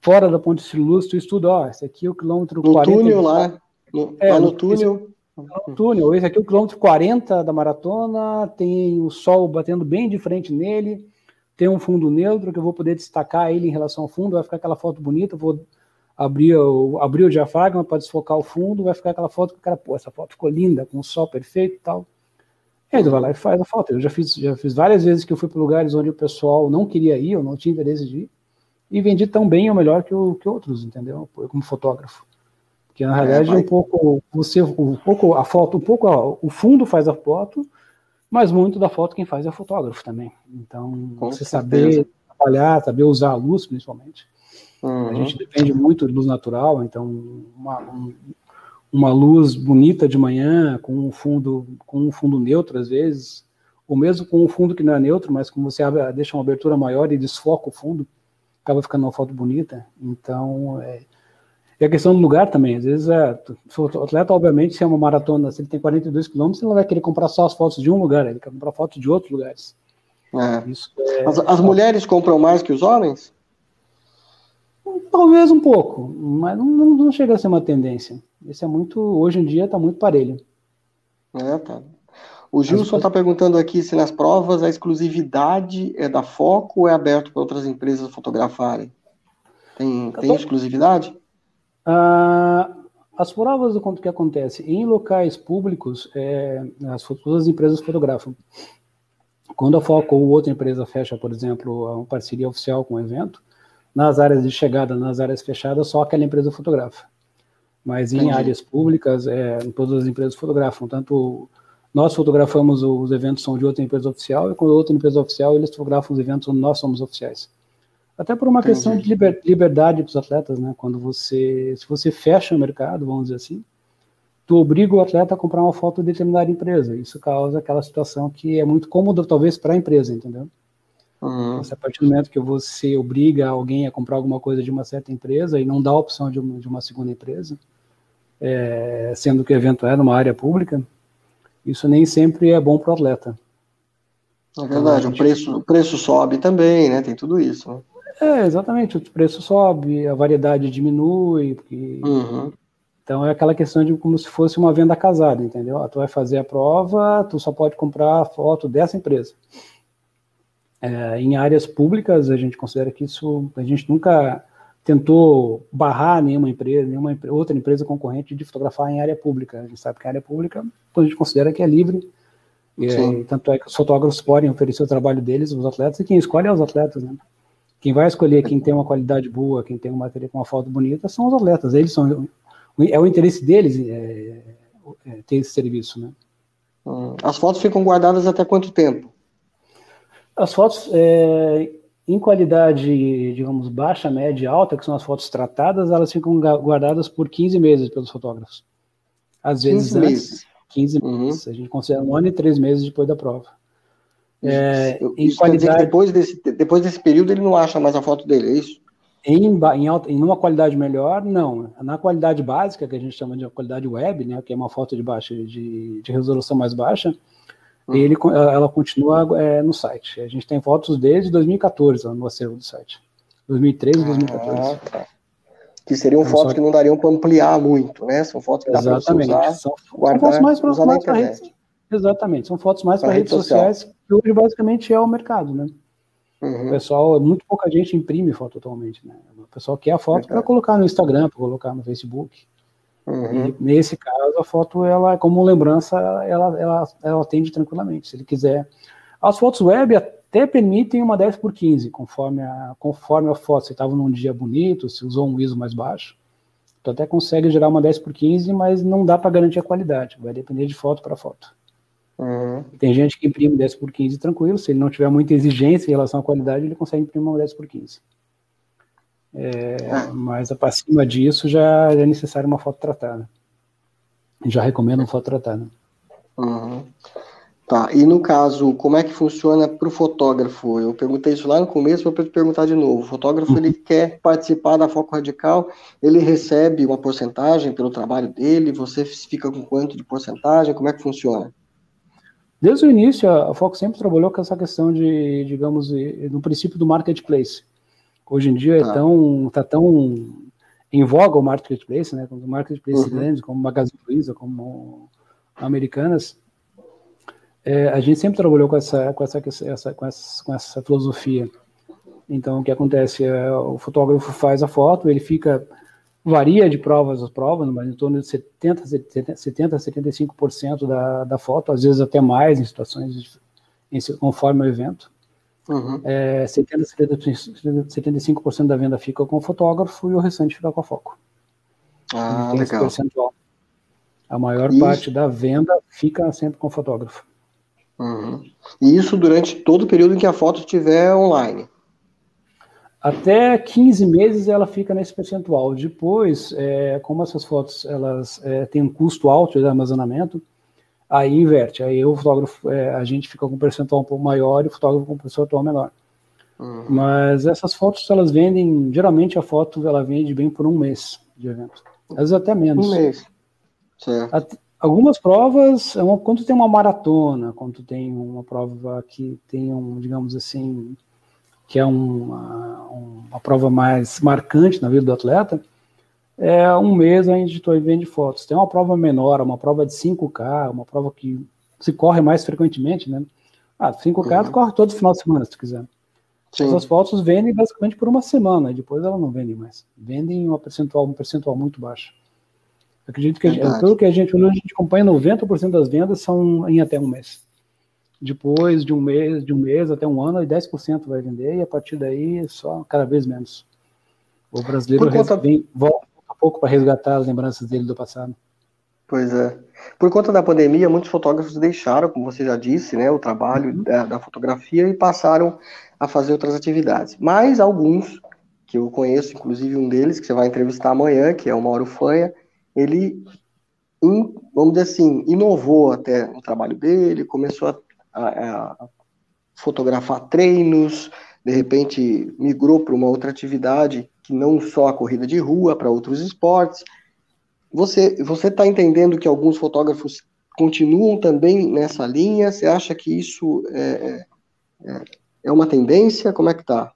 fora da ponte de luz, tu estuda, ó, esse aqui é o quilômetro no 40. Túnel lá, no, é, lá no, túnel. Esse, no túnel. Esse aqui é o quilômetro 40 da maratona, tem o sol batendo bem de frente nele, tem um fundo neutro que eu vou poder destacar ele em relação ao fundo, vai ficar aquela foto bonita, vou abrir o, abrir o diafragma para desfocar o fundo, vai ficar aquela foto que o cara, pô, essa foto ficou linda, com o sol perfeito e tal. E aí tu vai lá e faz a foto. Eu já fiz, já fiz várias vezes que eu fui para lugares onde o pessoal não queria ir, ou não tinha interesse de ir, e vendi tão bem ou melhor que, o, que outros, entendeu? Como fotógrafo. Porque na realidade é, um pouco você, um pouco a foto, um pouco o fundo faz a foto, mas muito da foto quem faz é o fotógrafo também. Então, Com você certeza. saber trabalhar, saber usar a luz, principalmente. Uhum. A gente depende muito de luz natural, então uma, um, uma luz bonita de manhã com um fundo com um fundo neutro às vezes, ou mesmo com um fundo que não é neutro, mas como você abre, deixa uma abertura maior e desfoca o fundo, acaba ficando uma foto bonita. Então, é, e a questão do lugar também, às vezes, é, o atleta, obviamente, se é uma maratona, se ele tem 42 quilômetros, ele vai querer comprar só as fotos de um lugar, ele quer comprar fotos de outros lugares. É. É, as, as mulheres compram mais que os homens? Talvez um pouco, mas não, não, não, chega a ser uma tendência. Isso é muito, hoje em dia está muito parelho. É, tá. O Gilson está perguntando aqui se nas provas a exclusividade é da Foco ou é aberto para outras empresas fotografarem? Tem, tem exclusividade? Ah, as provas do que acontece em locais públicos, é, as, empresas fotografam. Quando a Foco ou outra empresa fecha, por exemplo, uma parceria oficial com o evento, nas áreas de chegada, nas áreas fechadas, só aquela empresa fotografa. Mas em Entendi. áreas públicas, é, todas as empresas fotografam. Tanto nós fotografamos os eventos são de outra empresa oficial e quando outra empresa oficial eles fotografam os eventos onde nós somos oficiais. Até por uma Entendi. questão de liber, liberdade para os atletas, né? Quando você, se você fecha o mercado, vamos dizer assim, tu obriga o atleta a comprar uma foto de determinada empresa. Isso causa aquela situação que é muito cômoda, talvez, para a empresa, entendeu? Uhum. Então, a partir do momento que você obriga alguém a comprar alguma coisa de uma certa empresa e não dá a opção de uma, de uma segunda empresa, é, sendo que o evento é numa área pública, isso nem sempre é bom para o atleta. É verdade, então, gente... o, preço, o preço sobe também, né? Tem tudo isso. Né? É, exatamente, o preço sobe, a variedade diminui, porque... uhum. Então é aquela questão de como se fosse uma venda casada, entendeu? Ah, tu vai fazer a prova, tu só pode comprar a foto dessa empresa. É, em áreas públicas, a gente considera que isso, a gente nunca tentou barrar nenhuma empresa, nenhuma outra empresa concorrente de fotografar em área pública. A gente sabe que a área pública, a gente considera que é livre, e, tanto é que os fotógrafos podem oferecer o trabalho deles, os atletas, e quem escolhe é os atletas, né? Quem vai escolher quem tem uma qualidade boa, quem tem um material com uma foto bonita, são os atletas. Eles são é o interesse deles é, é, ter esse serviço, né? Hum. As fotos ficam guardadas até quanto tempo? As fotos é, em qualidade, digamos, baixa, média, alta, que são as fotos tratadas, elas ficam guardadas por 15 meses pelos fotógrafos. Às vezes 15 antes, meses. 15 uhum. meses. A gente considera um ano e três meses depois da prova. É, isso qualidade... depois desse, depois desse período ele não acha mais a foto dele, é isso? Em, em, alta, em uma qualidade melhor, não. Na qualidade básica, que a gente chama de qualidade web, né, que é uma foto de, baixa, de, de resolução mais baixa, uhum. ele, ela continua é, no site. A gente tem fotos desde 2014 no acervo do site. 2013 e 2014. Ah, tá. Que seriam então, fotos que não dariam para ampliar muito, né? São fotos que dá para usar, são, guardar, são fotos mais para redes, Exatamente, são fotos mais para redes sociais, social. que hoje basicamente é o mercado, né? Uhum. O pessoal, muito pouca gente imprime foto atualmente, né? O pessoal quer a foto para colocar no Instagram, para colocar no Facebook. Uhum. Nesse caso, a foto, ela, como lembrança, ela, ela, ela atende tranquilamente. Se ele quiser. As fotos web até permitem uma 10 por 15, conforme a, conforme a foto. Se estava num dia bonito, se usou um ISO mais baixo, tu até consegue gerar uma 10 por 15, mas não dá para garantir a qualidade. Vai depender de foto para foto. Uhum. Tem gente que imprime 10 por 15 tranquilo, se ele não tiver muita exigência em relação à qualidade, ele consegue imprimir uma 10 por 15. É, ah. Mas acima disso já, já, é necessário uma foto tratada. Já recomendo uma foto tratada. Uhum. Tá, e no caso, como é que funciona para o fotógrafo? Eu perguntei isso lá no começo, vou perguntar de novo. O fotógrafo, uhum. ele quer participar da Foco Radical, ele recebe uma porcentagem pelo trabalho dele, você fica com quanto de porcentagem, como é que funciona? Desde o início, a Fox sempre trabalhou com essa questão de, digamos, no princípio do marketplace. Hoje em dia é tá. tão, tá tão em voga o marketplace, né? O marketplace uhum. grande, como Magazine Luiza, como Americanas. É, a gente sempre trabalhou com essa, com essa, essa, com essa, com essa filosofia. Então, o que acontece é o fotógrafo faz a foto, ele fica Varia de provas a provas, mas em torno de 70, 70 75% da, da foto, às vezes até mais em situações em, conforme o evento. Uhum. É, 70, 75% da venda fica com o fotógrafo e o restante fica com a foco. Ah, legal. A maior isso. parte da venda fica sempre com o fotógrafo. Uhum. E isso durante todo o período em que a foto estiver online? Até 15 meses ela fica nesse percentual. Depois, é, como essas fotos elas é, têm um custo alto de armazenamento, aí inverte. Aí o fotógrafo, é, a gente fica com um percentual um pouco maior e o fotógrafo com um percentual menor. Uhum. Mas essas fotos elas vendem, geralmente a foto ela vende bem por um mês de evento. Às vezes até menos. Um mês. Certo. Algumas provas, é quando tem uma maratona, quando tem uma prova que tem um, digamos assim, que é uma, uma prova mais marcante na vida do atleta, é um mês a gente vende fotos. Tem uma prova menor, uma prova de 5K, uma prova que se corre mais frequentemente, né? Ah, 5K uhum. tu corre todo final de semana, se tu quiser. Sim. Essas fotos vendem basicamente por uma semana, e depois elas não vendem mais. Vendem uma percentual, um percentual muito baixo. Acredito que, pelo que a gente, a gente acompanha, 90% das vendas são em até um mês depois de um mês, de um mês até um ano, e 10% vai vender, e a partir daí só cada vez menos. O brasileiro conta... vem, volta um pouco para resgatar as lembranças dele do passado. Pois é. Por conta da pandemia, muitos fotógrafos deixaram, como você já disse, né, o trabalho uhum. da, da, fotografia e passaram a fazer outras atividades. Mas alguns, que eu conheço, inclusive um deles, que você vai entrevistar amanhã, que é o Mauro Fanha, ele, vamos dizer assim, inovou até o trabalho dele, começou a a, a fotografar treinos, de repente migrou para uma outra atividade que não só a corrida de rua, para outros esportes. Você você está entendendo que alguns fotógrafos continuam também nessa linha? Você acha que isso é, é, é uma tendência? Como é que está?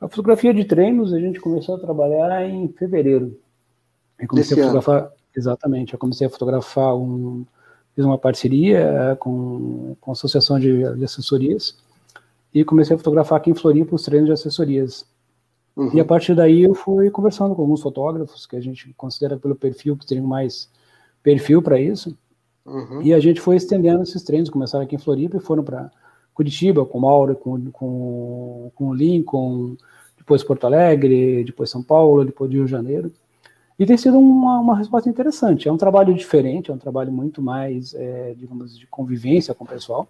A fotografia de treinos a gente começou a trabalhar em fevereiro. Eu comecei Desse a fotografar, ano. exatamente, eu comecei a fotografar um, fiz uma parceria eh, com, com a Associação de, de, Assessorias e comecei a fotografar aqui em Floripa os treinos de assessorias. Uhum. E a partir daí eu fui conversando com alguns fotógrafos que a gente considera pelo perfil que teriam mais perfil para isso. Uhum. E a gente foi estendendo esses treinos, começaram aqui em Floripa e foram para Curitiba, com Mauro, com, com, com Lincoln, depois Porto Alegre, depois São Paulo, depois Rio de Janeiro. E tem sido uma, uma resposta interessante. É um trabalho diferente, é um trabalho muito mais, é, digamos, de convivência com o pessoal.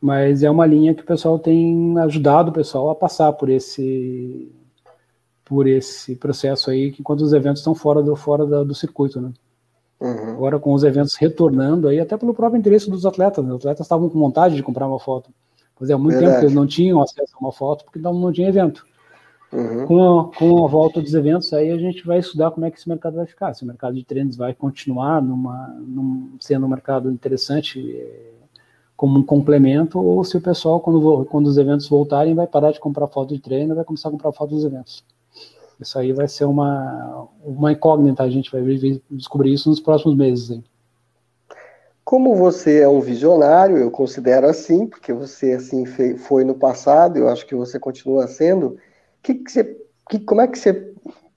Mas é uma linha que o pessoal tem ajudado o pessoal a passar por esse por esse processo aí, que enquanto os eventos estão fora do fora do, do circuito, né? Uhum. Agora com os eventos retornando aí, até pelo próprio interesse dos atletas, né? Os atletas estavam com vontade de comprar uma foto. Fazia muito Verdade. tempo que eles não tinham acesso a uma foto porque não, não tinha evento. Uhum. Com, a, com a volta dos eventos, aí a gente vai estudar como é que esse mercado vai ficar. Se o mercado de treinos vai continuar numa, num, sendo um mercado interessante é, como um complemento, ou se o pessoal, quando, quando os eventos voltarem, vai parar de comprar foto de treino e vai começar a comprar foto dos eventos. Isso aí vai ser uma, uma incógnita, a gente vai descobrir isso nos próximos meses. Hein? Como você é um visionário, eu considero assim, porque você assim foi no passado, eu acho que você continua sendo que, que você, que, como é que você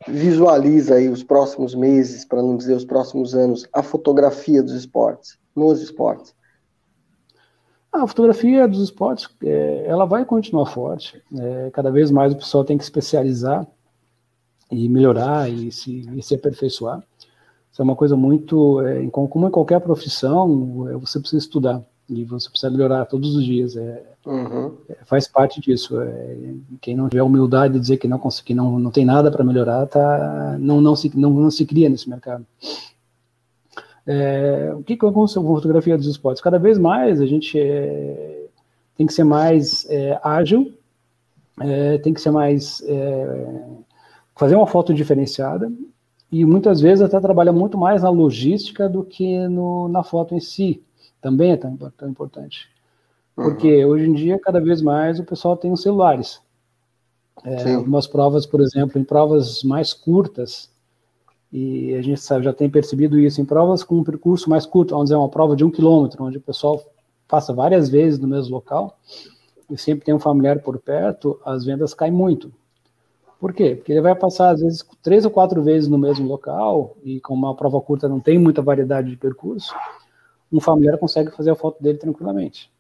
visualiza aí os próximos meses, para não dizer os próximos anos, a fotografia dos esportes, nos esportes? A fotografia dos esportes, é, ela vai continuar forte. É, cada vez mais o pessoal tem que especializar e melhorar e se, e se aperfeiçoar. Isso é uma coisa muito, é, como em qualquer profissão, é, você precisa estudar e você precisa melhorar todos os dias. É, uhum. é, faz parte disso. É, quem não tiver humildade de dizer que não que não, não tem nada para melhorar, tá, não, não, se, não, não se cria nesse mercado. É, o que aconteceu com a fotografia dos esportes? Cada vez mais a gente é, tem que ser mais é, ágil, tem que ser mais. fazer uma foto diferenciada e muitas vezes até trabalha muito mais na logística do que no, na foto em si também é tão, tão importante. Porque uhum. hoje em dia, cada vez mais, o pessoal tem os celulares. É, algumas provas, por exemplo, em provas mais curtas, e a gente sabe, já tem percebido isso, em provas com um percurso mais curto, vamos dizer, uma prova de um quilômetro, onde o pessoal passa várias vezes no mesmo local, e sempre tem um familiar por perto, as vendas caem muito. Por quê? Porque ele vai passar, às vezes, três ou quatro vezes no mesmo local, e como uma prova curta não tem muita variedade de percurso, um familiar consegue fazer a foto dele tranquilamente.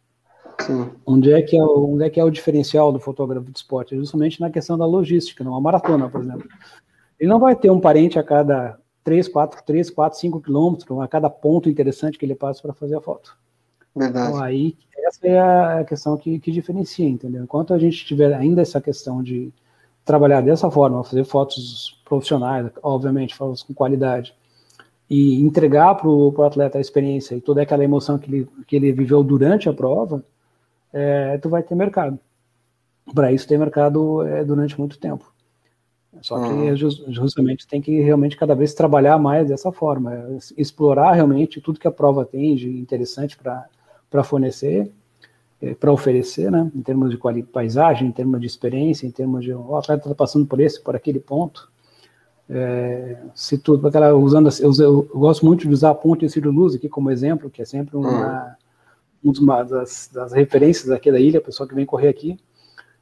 Sim. Onde é, que é, o, onde é que é o diferencial do fotógrafo de esporte? É justamente na questão da logística, numa maratona, por exemplo. Ele não vai ter um parente a cada 3, 4, 3, 4, 5 quilômetros, a cada ponto interessante que ele passa para fazer a foto. Verdade. Então, aí, essa é a questão que, que diferencia, entendeu? Enquanto a gente tiver ainda essa questão de trabalhar dessa forma, fazer fotos profissionais, obviamente, fotos com qualidade, e entregar para o atleta a experiência e toda aquela emoção que ele, que ele viveu durante a prova, é, tu vai ter mercado. Para isso tem mercado é, durante muito tempo. Só que uhum. justamente tem que realmente cada vez trabalhar mais dessa forma, explorar realmente tudo que a prova tem de interessante para fornecer, é, para oferecer, né, em termos de paisagem, em termos de experiência, em termos de o atleta está passando por esse, por aquele ponto. É, se tudo, aquela, usando, eu, eu, gosto muito de usar a ponte Ciro Luz aqui como exemplo, que é sempre uma, uhum. Uma das, das referências aqui da ilha, a pessoa que vem correr aqui.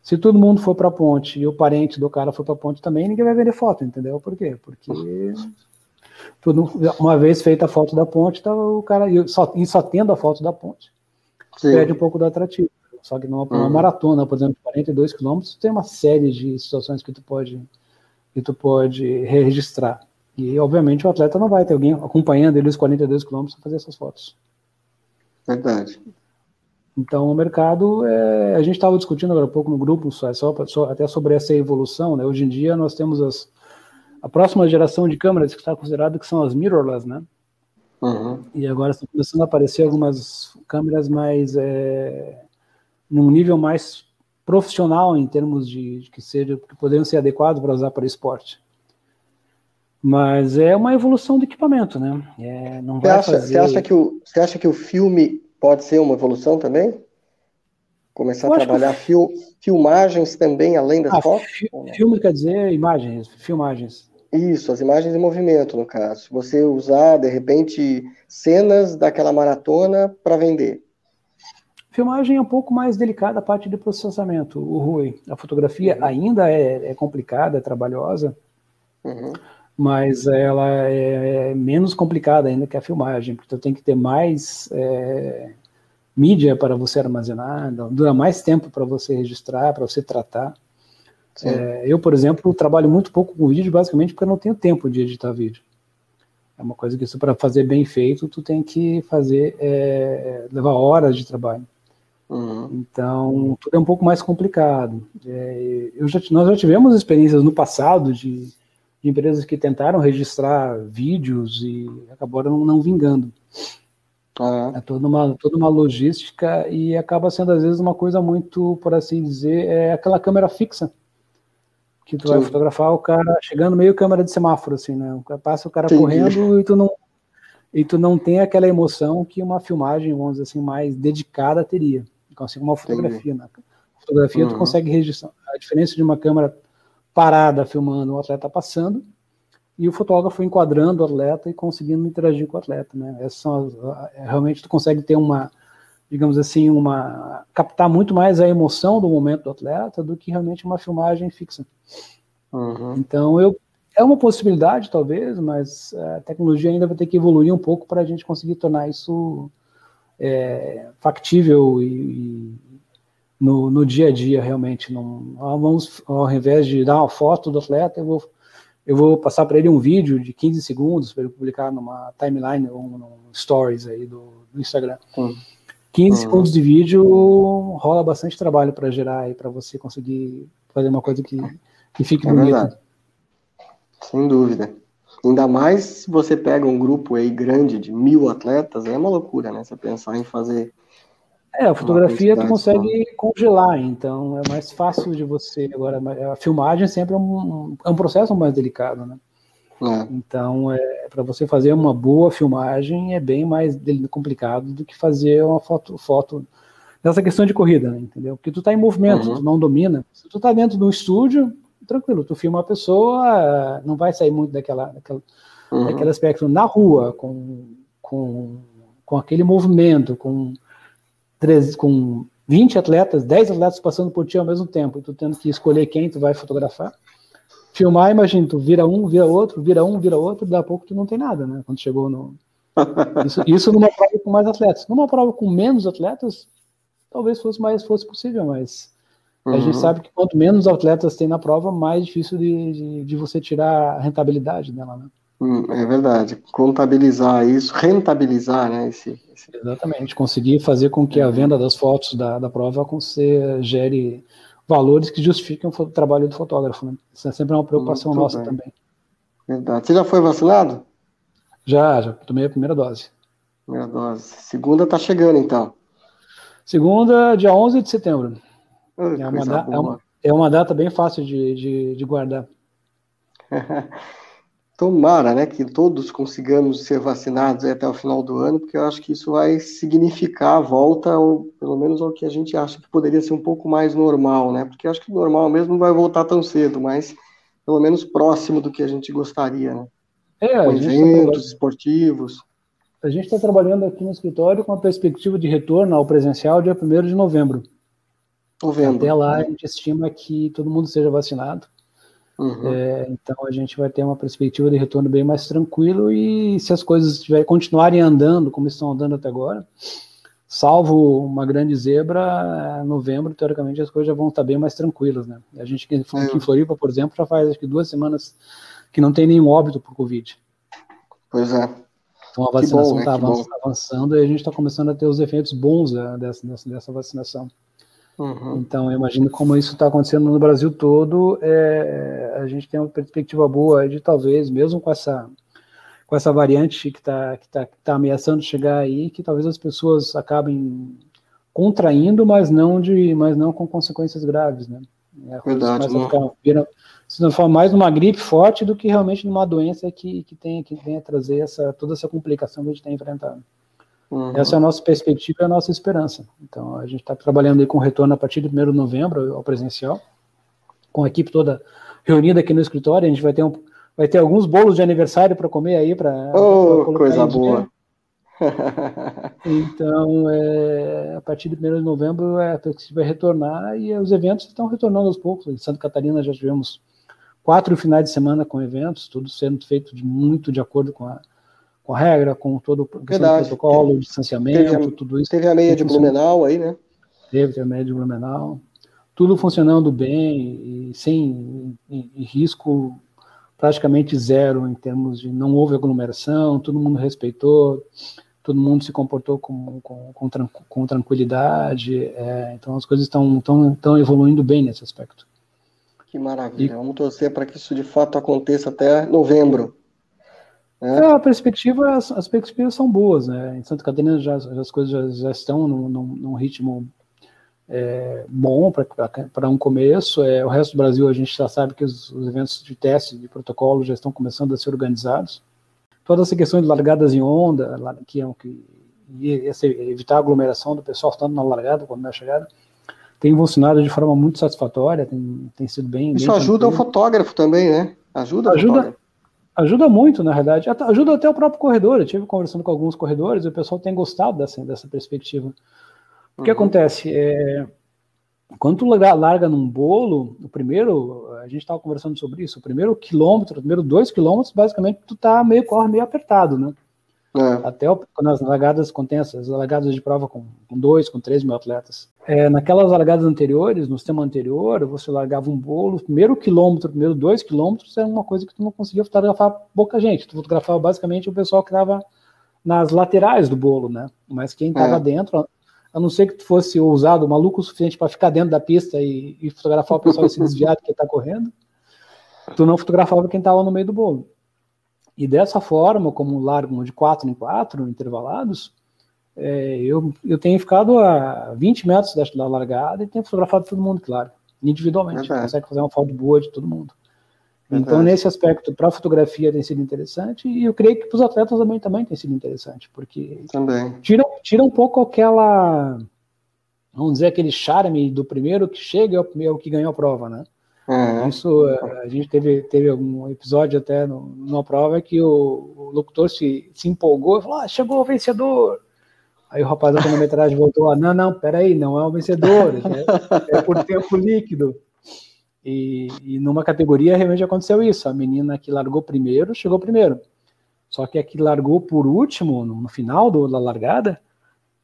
Se todo mundo for para a ponte e o parente do cara for para a ponte também, ninguém vai vender foto, entendeu? Por quê? Porque tudo, uma vez feita a foto da ponte, tá, o cara e só, e só tendo a foto da ponte, Sim. perde um pouco do atrativo. Só que numa, uhum. maratona, por exemplo, 42 quilômetros, tem uma série de situações que tu pode que tu pode registrar. E obviamente o atleta não vai ter alguém acompanhando ele os 42 quilômetros para fazer essas fotos. Verdade. Então, o mercado, é, a gente estava discutindo agora há pouco no grupo, só, só, até sobre essa evolução, né? Hoje em dia nós temos as, a próxima geração de câmeras que está considerado que são as mirrorless, né? Uhum. E agora estão começando a aparecer algumas câmeras mais é, num nível mais profissional em termos de, de que seja que poderiam ser adequados para usar para esporte. Mas é uma evolução do equipamento, né? É, não você, acha, fazer... você, acha que o, você acha que o filme pode ser uma evolução também? Começar Eu a trabalhar que... fil, filmagens também, além das ah, fotos? Fi, filme quer dizer imagens, filmagens. Isso, as imagens em movimento, no caso. Você usar, de repente, cenas daquela maratona para vender. Filmagem é um pouco mais delicada a parte de processamento, o Rui. A fotografia uhum. ainda é, é, complicada, é trabalhosa, uhum mas ela é, é menos complicada ainda que a filmagem, porque tu tem que ter mais é, mídia para você armazenar, dura mais tempo para você registrar, para você tratar. É, eu, por exemplo, trabalho muito pouco com vídeo, basicamente porque eu não tenho tempo de editar vídeo. É uma coisa que para fazer bem feito, tu tem que fazer é, levar horas de trabalho. Uhum. Então, tudo é um pouco mais complicado. É, eu já, nós já tivemos experiências no passado de de empresas que tentaram registrar vídeos e acabaram não, vingando. É toda uma, toda uma logística e acaba sendo, às vezes, uma coisa muito, por assim dizer, é aquela câmera fixa. Que tu Sim. vai fotografar o cara chegando meio câmera de semáforo, assim, né? Passa o cara Sim. correndo e tu não e tu não tem aquela emoção que uma filmagem, vamos dizer assim, mais dedicada teria. Assim como uma fotografia, né? Fotografia uhum. tu consegue registrar. A diferença de uma câmera parada filmando o atleta passando e o fotógrafo enquadrando o atleta e conseguindo interagir com o atleta, né? Essas são as, é, realmente tu consegue ter uma, digamos assim, uma captar muito mais a emoção do momento do atleta do que realmente uma filmagem fixa. Uhum. Então eu é uma possibilidade talvez, mas a tecnologia ainda vai ter que evoluir um pouco para a gente conseguir tornar isso é, factível e, e no, no dia a dia, realmente. Não, vamos, ao invés de dar uma foto do atleta, eu vou, eu vou passar para ele um vídeo de 15 segundos para ele publicar numa timeline ou num stories aí do, do Instagram. Hum. 15 hum. segundos de vídeo rola bastante trabalho para gerar e para você conseguir fazer uma coisa que, que fique é bonita. Verdade. Sem dúvida. Ainda mais se você pega um grupo aí grande de mil atletas, é uma loucura, né? Você pensar em fazer é, a fotografia tu consegue congelar, então é mais fácil de você. Agora, a filmagem sempre é um, é um processo mais delicado, né? É. Então, é, para você fazer uma boa filmagem é bem mais complicado do que fazer uma foto, foto nessa questão de corrida, né, entendeu? Porque tu está em movimento, uhum. tu não domina. Se tu está dentro de um estúdio, tranquilo, tu filma a pessoa, não vai sair muito daquela, daquela, uhum. daquele aspecto na rua, com, com, com aquele movimento, com com 20 atletas, 10 atletas passando por ti ao mesmo tempo, e tu tendo que escolher quem tu vai fotografar, filmar, imagina, tu vira um, vira outro, vira um, vira outro, daqui a pouco tu não tem nada, né? Quando chegou no. Isso, isso numa prova com mais atletas. Numa prova com menos atletas, talvez fosse mais fosse possível, mas uhum. a gente uhum. sabe que quanto menos atletas tem na prova, mais difícil de, de, de você tirar a rentabilidade dela, né? Hum, é verdade. Contabilizar isso, rentabilizar, né? Esse, esse... Exatamente. Conseguir fazer com que a venda das fotos da, da prova você gere valores que justifiquem o trabalho do fotógrafo. Né? Isso é sempre uma preocupação Muito nossa bem. também. Verdade. Você já foi vacinado? Já, já tomei a primeira dose. Primeira dose. Segunda está chegando, então. Segunda, dia 11 de setembro. é, uma da, é, uma, é, uma data bem fácil de, de, de guardar. Tomara, né, que todos consigamos ser vacinados até o final do ano, porque eu acho que isso vai significar a volta, ou pelo menos ao que a gente acha que poderia ser um pouco mais normal, né? Porque eu acho que o normal mesmo não vai voltar tão cedo, mas pelo menos próximo do que a gente gostaria, né? É, com tá eventos tá esportivos. A gente está trabalhando aqui no escritório com a perspectiva de retorno ao presencial dia 1 de novembro. novembro. Até lá a gente estima que todo mundo seja vacinado. Uhum. É, então a gente vai ter uma perspectiva de retorno bem mais tranquilo e se as coisas tiver, continuarem andando como estão andando até agora, salvo uma grande zebra, novembro, teoricamente as coisas já vão estar bem mais tranquilas, né? A gente aqui em Floripa, por exemplo, já faz acho que duas semanas que não tem nenhum óbito por Covid. Pois é. Então a vacinação está né? avançando, avançando, e a gente está começando a ter os efeitos bons né, dessa, dessa vacinação. Uhum. Então, eu imagino como isso está acontecendo no Brasil todo. É, a gente tem uma perspectiva boa de talvez, mesmo com essa com essa variante que está que tá, que tá ameaçando chegar aí, que talvez as pessoas acabem contraindo, mas não de, mas não com consequências graves, né? É, Verdade. Não. Ficar, vira, se não for mais numa gripe forte do que realmente numa doença que que tem que venha trazer essa toda essa complicação que a gente tem enfrentado. Uhum. Essa é a nossa perspectiva e a nossa esperança. Então, a gente está trabalhando aí com retorno a partir de 1 de novembro ao presencial, com a equipe toda reunida aqui no escritório. A gente vai ter, um, vai ter alguns bolos de aniversário para comer aí. para oh, coisa boa! então, é, a partir de 1 de novembro, é, a gente vai retornar e os eventos estão retornando aos poucos. Em Santa Catarina já tivemos quatro finais de semana com eventos, tudo sendo feito de, muito de acordo com a, com a regra, com todo o protocolo, teve, distanciamento, teve, tudo isso. Teve a meia de Blumenau aí, né? Teve, teve a meia de Blumenau. Tudo funcionando bem e sem e, e risco praticamente zero em termos de não houve aglomeração, todo mundo respeitou, todo mundo se comportou com, com, com, com tranquilidade, é, então as coisas estão tão, tão evoluindo bem nesse aspecto. Que maravilha, e, vamos torcer para que isso de fato aconteça até novembro. É. é, a perspectiva, as, as, perspectivas são boas, né? Em Santa Catarina já, as coisas já, já estão num, num ritmo é, bom para um começo. É, o resto do Brasil a gente já sabe que os, os, eventos de teste, de protocolo já estão começando a ser organizados. Toda essa questão de largadas em onda, que é que evitar a aglomeração do pessoal tanto na largada quanto na chegada, tem funcionado de forma muito satisfatória, tem, tem sido bem. Isso bem ajuda tranquilo. o fotógrafo também, né? Ajuda, ajuda Ajuda muito, na verdade. Ajuda até o próprio corredor. Eu estive conversando com alguns corredores e o pessoal tem gostado dessa, dessa perspectiva. O que uhum. acontece? É, quando tu larga num bolo, o primeiro, a gente estava conversando sobre isso, o primeiro quilômetro, o primeiro dois quilômetros, basicamente tu tá meio, corre meio apertado, né? É. Até quando as largadas contém essas largadas de prova com, com dois, com três mil atletas. É, naquelas largadas anteriores, no sistema anterior, você largava um bolo, primeiro quilômetro, primeiro dois quilômetros, era uma coisa que tu não conseguia fotografar pouca gente. Tu fotografava basicamente o pessoal que estava nas laterais do bolo, né? Mas quem estava é. dentro, a não ser que tu fosse ousado, maluco o suficiente para ficar dentro da pista e, e fotografar o pessoal se desviar que está correndo, tu não fotografava quem estava no meio do bolo. E dessa forma, como largam de quatro em quatro, intervalados, é, eu, eu tenho ficado a 20 metros da, da largada e tenho fotografado todo mundo, claro, individualmente. Uhum. Consegue fazer uma foto boa de todo mundo. Então, nesse aspecto, para a fotografia tem sido interessante e eu creio que para os atletas também, também tem sido interessante, porque também. Tira, tira um pouco aquela, vamos dizer, aquele charme do primeiro que chega é o primeiro que ganhou a prova, né? Uhum. Isso, eh, a gente teve, teve algum episódio até no, numa prova que o, o locutor se, se empolgou e falou: ah, chegou o vencedor. Aí o rapaz da cronometragem voltou: não, não, peraí, não é o vencedor, é, é por tempo líquido. E, e, numa categoria realmente aconteceu isso. A menina que largou primeiro chegou primeiro. Só que a que largou por último, no, no final do, da largada,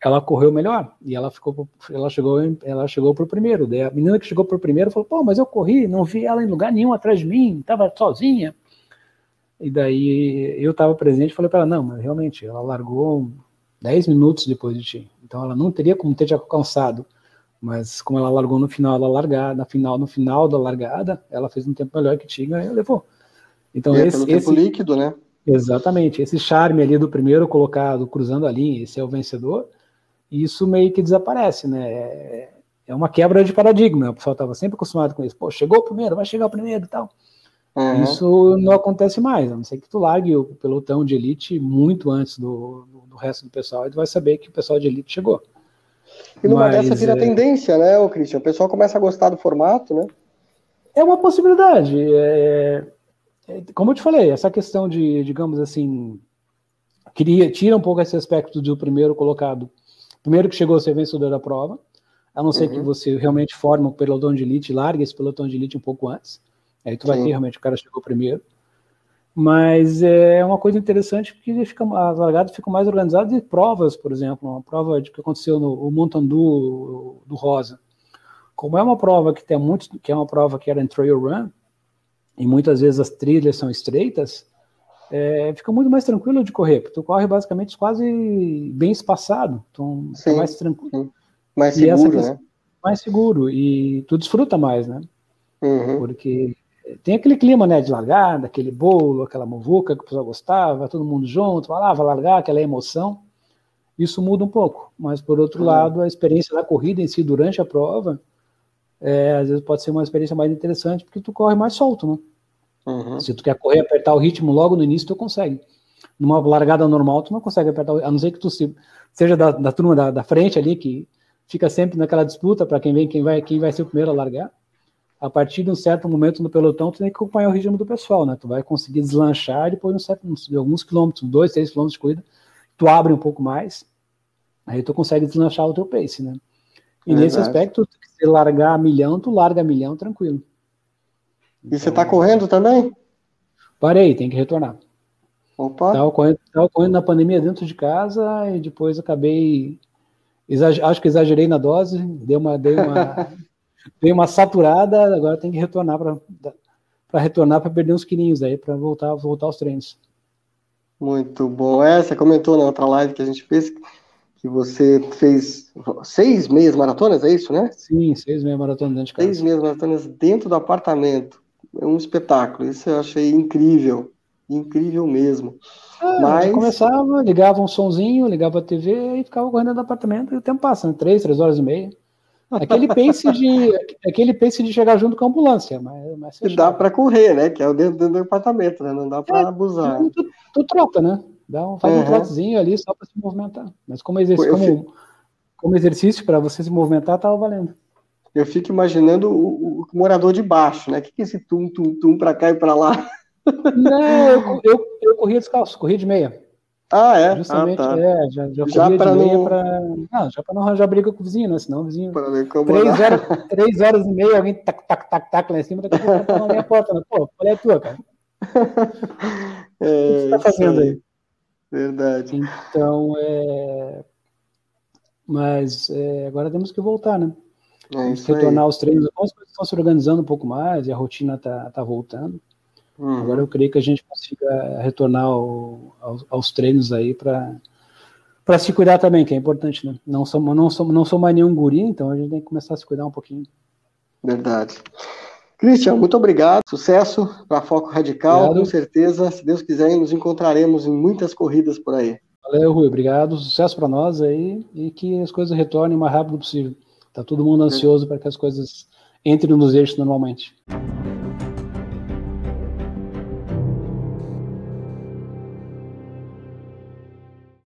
ela correu melhor e ela ficou, ela chegou, ela chegou para o primeiro. Daí a menina que chegou para o primeiro falou: pô, mas eu corri, não vi ela em lugar nenhum atrás de mim, estava sozinha. E daí eu estava presente e falei para ela: não, mas realmente ela largou 10 minutos depois de ti, então ela não teria como ter te alcançado. Mas como ela largou no final da largada, na final, no final da largada, ela fez um tempo melhor que ti, e levou. Então é, esse, pelo esse, tempo líquido, né? Exatamente, esse charme ali do primeiro colocado cruzando a linha, esse é o vencedor isso meio que desaparece, né? É, é uma quebra de paradigma. O pessoal estava sempre acostumado com isso. Pô, chegou o primeiro, vai chegar o primeiro e tal. Uhum. Isso não acontece mais, a não ser que tu largue o pelotão de elite muito antes do, do, do resto do pessoal, e tu vai saber que o pessoal de elite chegou. E numa Mas, dessa vira é... tendência, né, o Christian? O pessoal começa a gostar do formato, né? É uma possibilidade. É, é, como eu te falei, essa questão de, digamos assim, queria, tira um pouco esse aspecto do primeiro colocado primeiro que chegou a ser vencedor da prova, a não ser uhum. que você realmente forme um pelotão de elite, largue esse pelotão de elite um pouco antes. Aí tu vai Sim. ter realmente o cara chegou primeiro. Mas é uma coisa interessante porque fica, as largadas ficam mais organizadas e provas, por exemplo, uma prova de que aconteceu no Montandu do Rosa. Como é uma prova que tem muito, que é uma prova que era em trail run, e muitas vezes as trilhas são estreitas, é, fica muito mais tranquilo de correr, porque tu corre basicamente quase bem espaçado, então sim, mais tranquilo. Sim. Mais seguro, né? Mais seguro, e tu desfruta mais, né? Uhum. Porque tem aquele clima, né, de largada, aquele bolo, aquela muvuca que o pessoal gostava, todo mundo junto, vai lá, vai largar, aquela emoção. Isso muda um pouco, mas por outro uhum. lado, a experiência da corrida em si durante a prova, é, às vezes pode ser uma experiência mais interessante, porque tu corre mais solto, né? Uhum. Se tu quer correr, apertar o ritmo logo no início, tu consegue. Numa largada normal, tu não consegue apertar, a não ser que tu se, seja da, da turma da, da, frente ali, que fica sempre naquela disputa para quem vem, quem vai, quem vai ser o primeiro a largar. A partir de um certo momento no pelotão, tu tem que acompanhar o ritmo do pessoal, né? Tu vai conseguir deslanchar e depois, um certo, de alguns quilômetros, dois, três quilômetros de corrida, tu abre um pouco mais, aí tu consegue deslanchar o teu pace, né? E é nesse aspecto, se largar a milhão, tu larga a milhão tranquilo. E você está correndo também? Parei, tem que retornar. Opa! Estava correndo, tava correndo na pandemia dentro de casa e depois acabei. acho que exagerei na dose, dei uma, dei uma, dei uma saturada, agora tem que retornar para retornar para perder uns quilinhos aí, para voltar, voltar aos treinos. Muito bom. É, você comentou na outra live que a gente fez que você fez seis meias maratonas, é isso, né? Sim, seis meias maratonas dentro de casa. Seis meias maratonas dentro do apartamento é um espetáculo. Isso eu achei incrível, incrível mesmo. É, Mas começava, ligava um sonzinho, ligava a TV e ficava correndo no apartamento e o tempo passa, né? três, três horas e meia. Aquele pace de aquele pace de chegar junto com a ambulância, mas, mas dá para correr, né? Que é o dentro, dentro, do apartamento, né? Não dá para é, abusar. Tu, tu, trota, né? Dá um, faz uhum. um trotezinho ali só para se movimentar. Mas como exercício, como, como exercício para você se movimentar, tava valendo eu fico imaginando o, o, morador de baixo, né? O que, que é esse tum, tum, tum para cá e para lá? Não, eu, eu, eu corria descalço, corria de meia. Ah, é? Justamente, ah, tá. é, já, já, já corria de meia não... para. Não, já para não arranjar briga com o vizinho, né? Senão o vizinho. Três horas, três horas e meia, alguém tac, tac, tac, tac lá em cima, daqui a pouco tá na minha porta, né? Pô, qual é a tua, cara? É, o que você tá fazendo aí? Verdade. Então, é. Mas é, agora temos que voltar, né? É retornar aos treinos. As coisas estão se organizando um pouco mais e a rotina está tá voltando. Uhum. Agora eu creio que a gente consiga retornar ao, aos, aos, treinos aí para para se cuidar também, que é importante, né? Não sou, não, sou, não sou mais nenhum guri, então a gente tem que começar a se cuidar um pouquinho. Verdade. Cristian, muito obrigado. Sucesso para Foco Radical. Obrigado. Com certeza, se Deus quiser, nos encontraremos em muitas corridas por aí. Valeu, Rui. Obrigado. Sucesso para nós aí e que as coisas retornem o mais rápido possível. Tá todo mundo ansioso para que as coisas entrem nos eixos normalmente.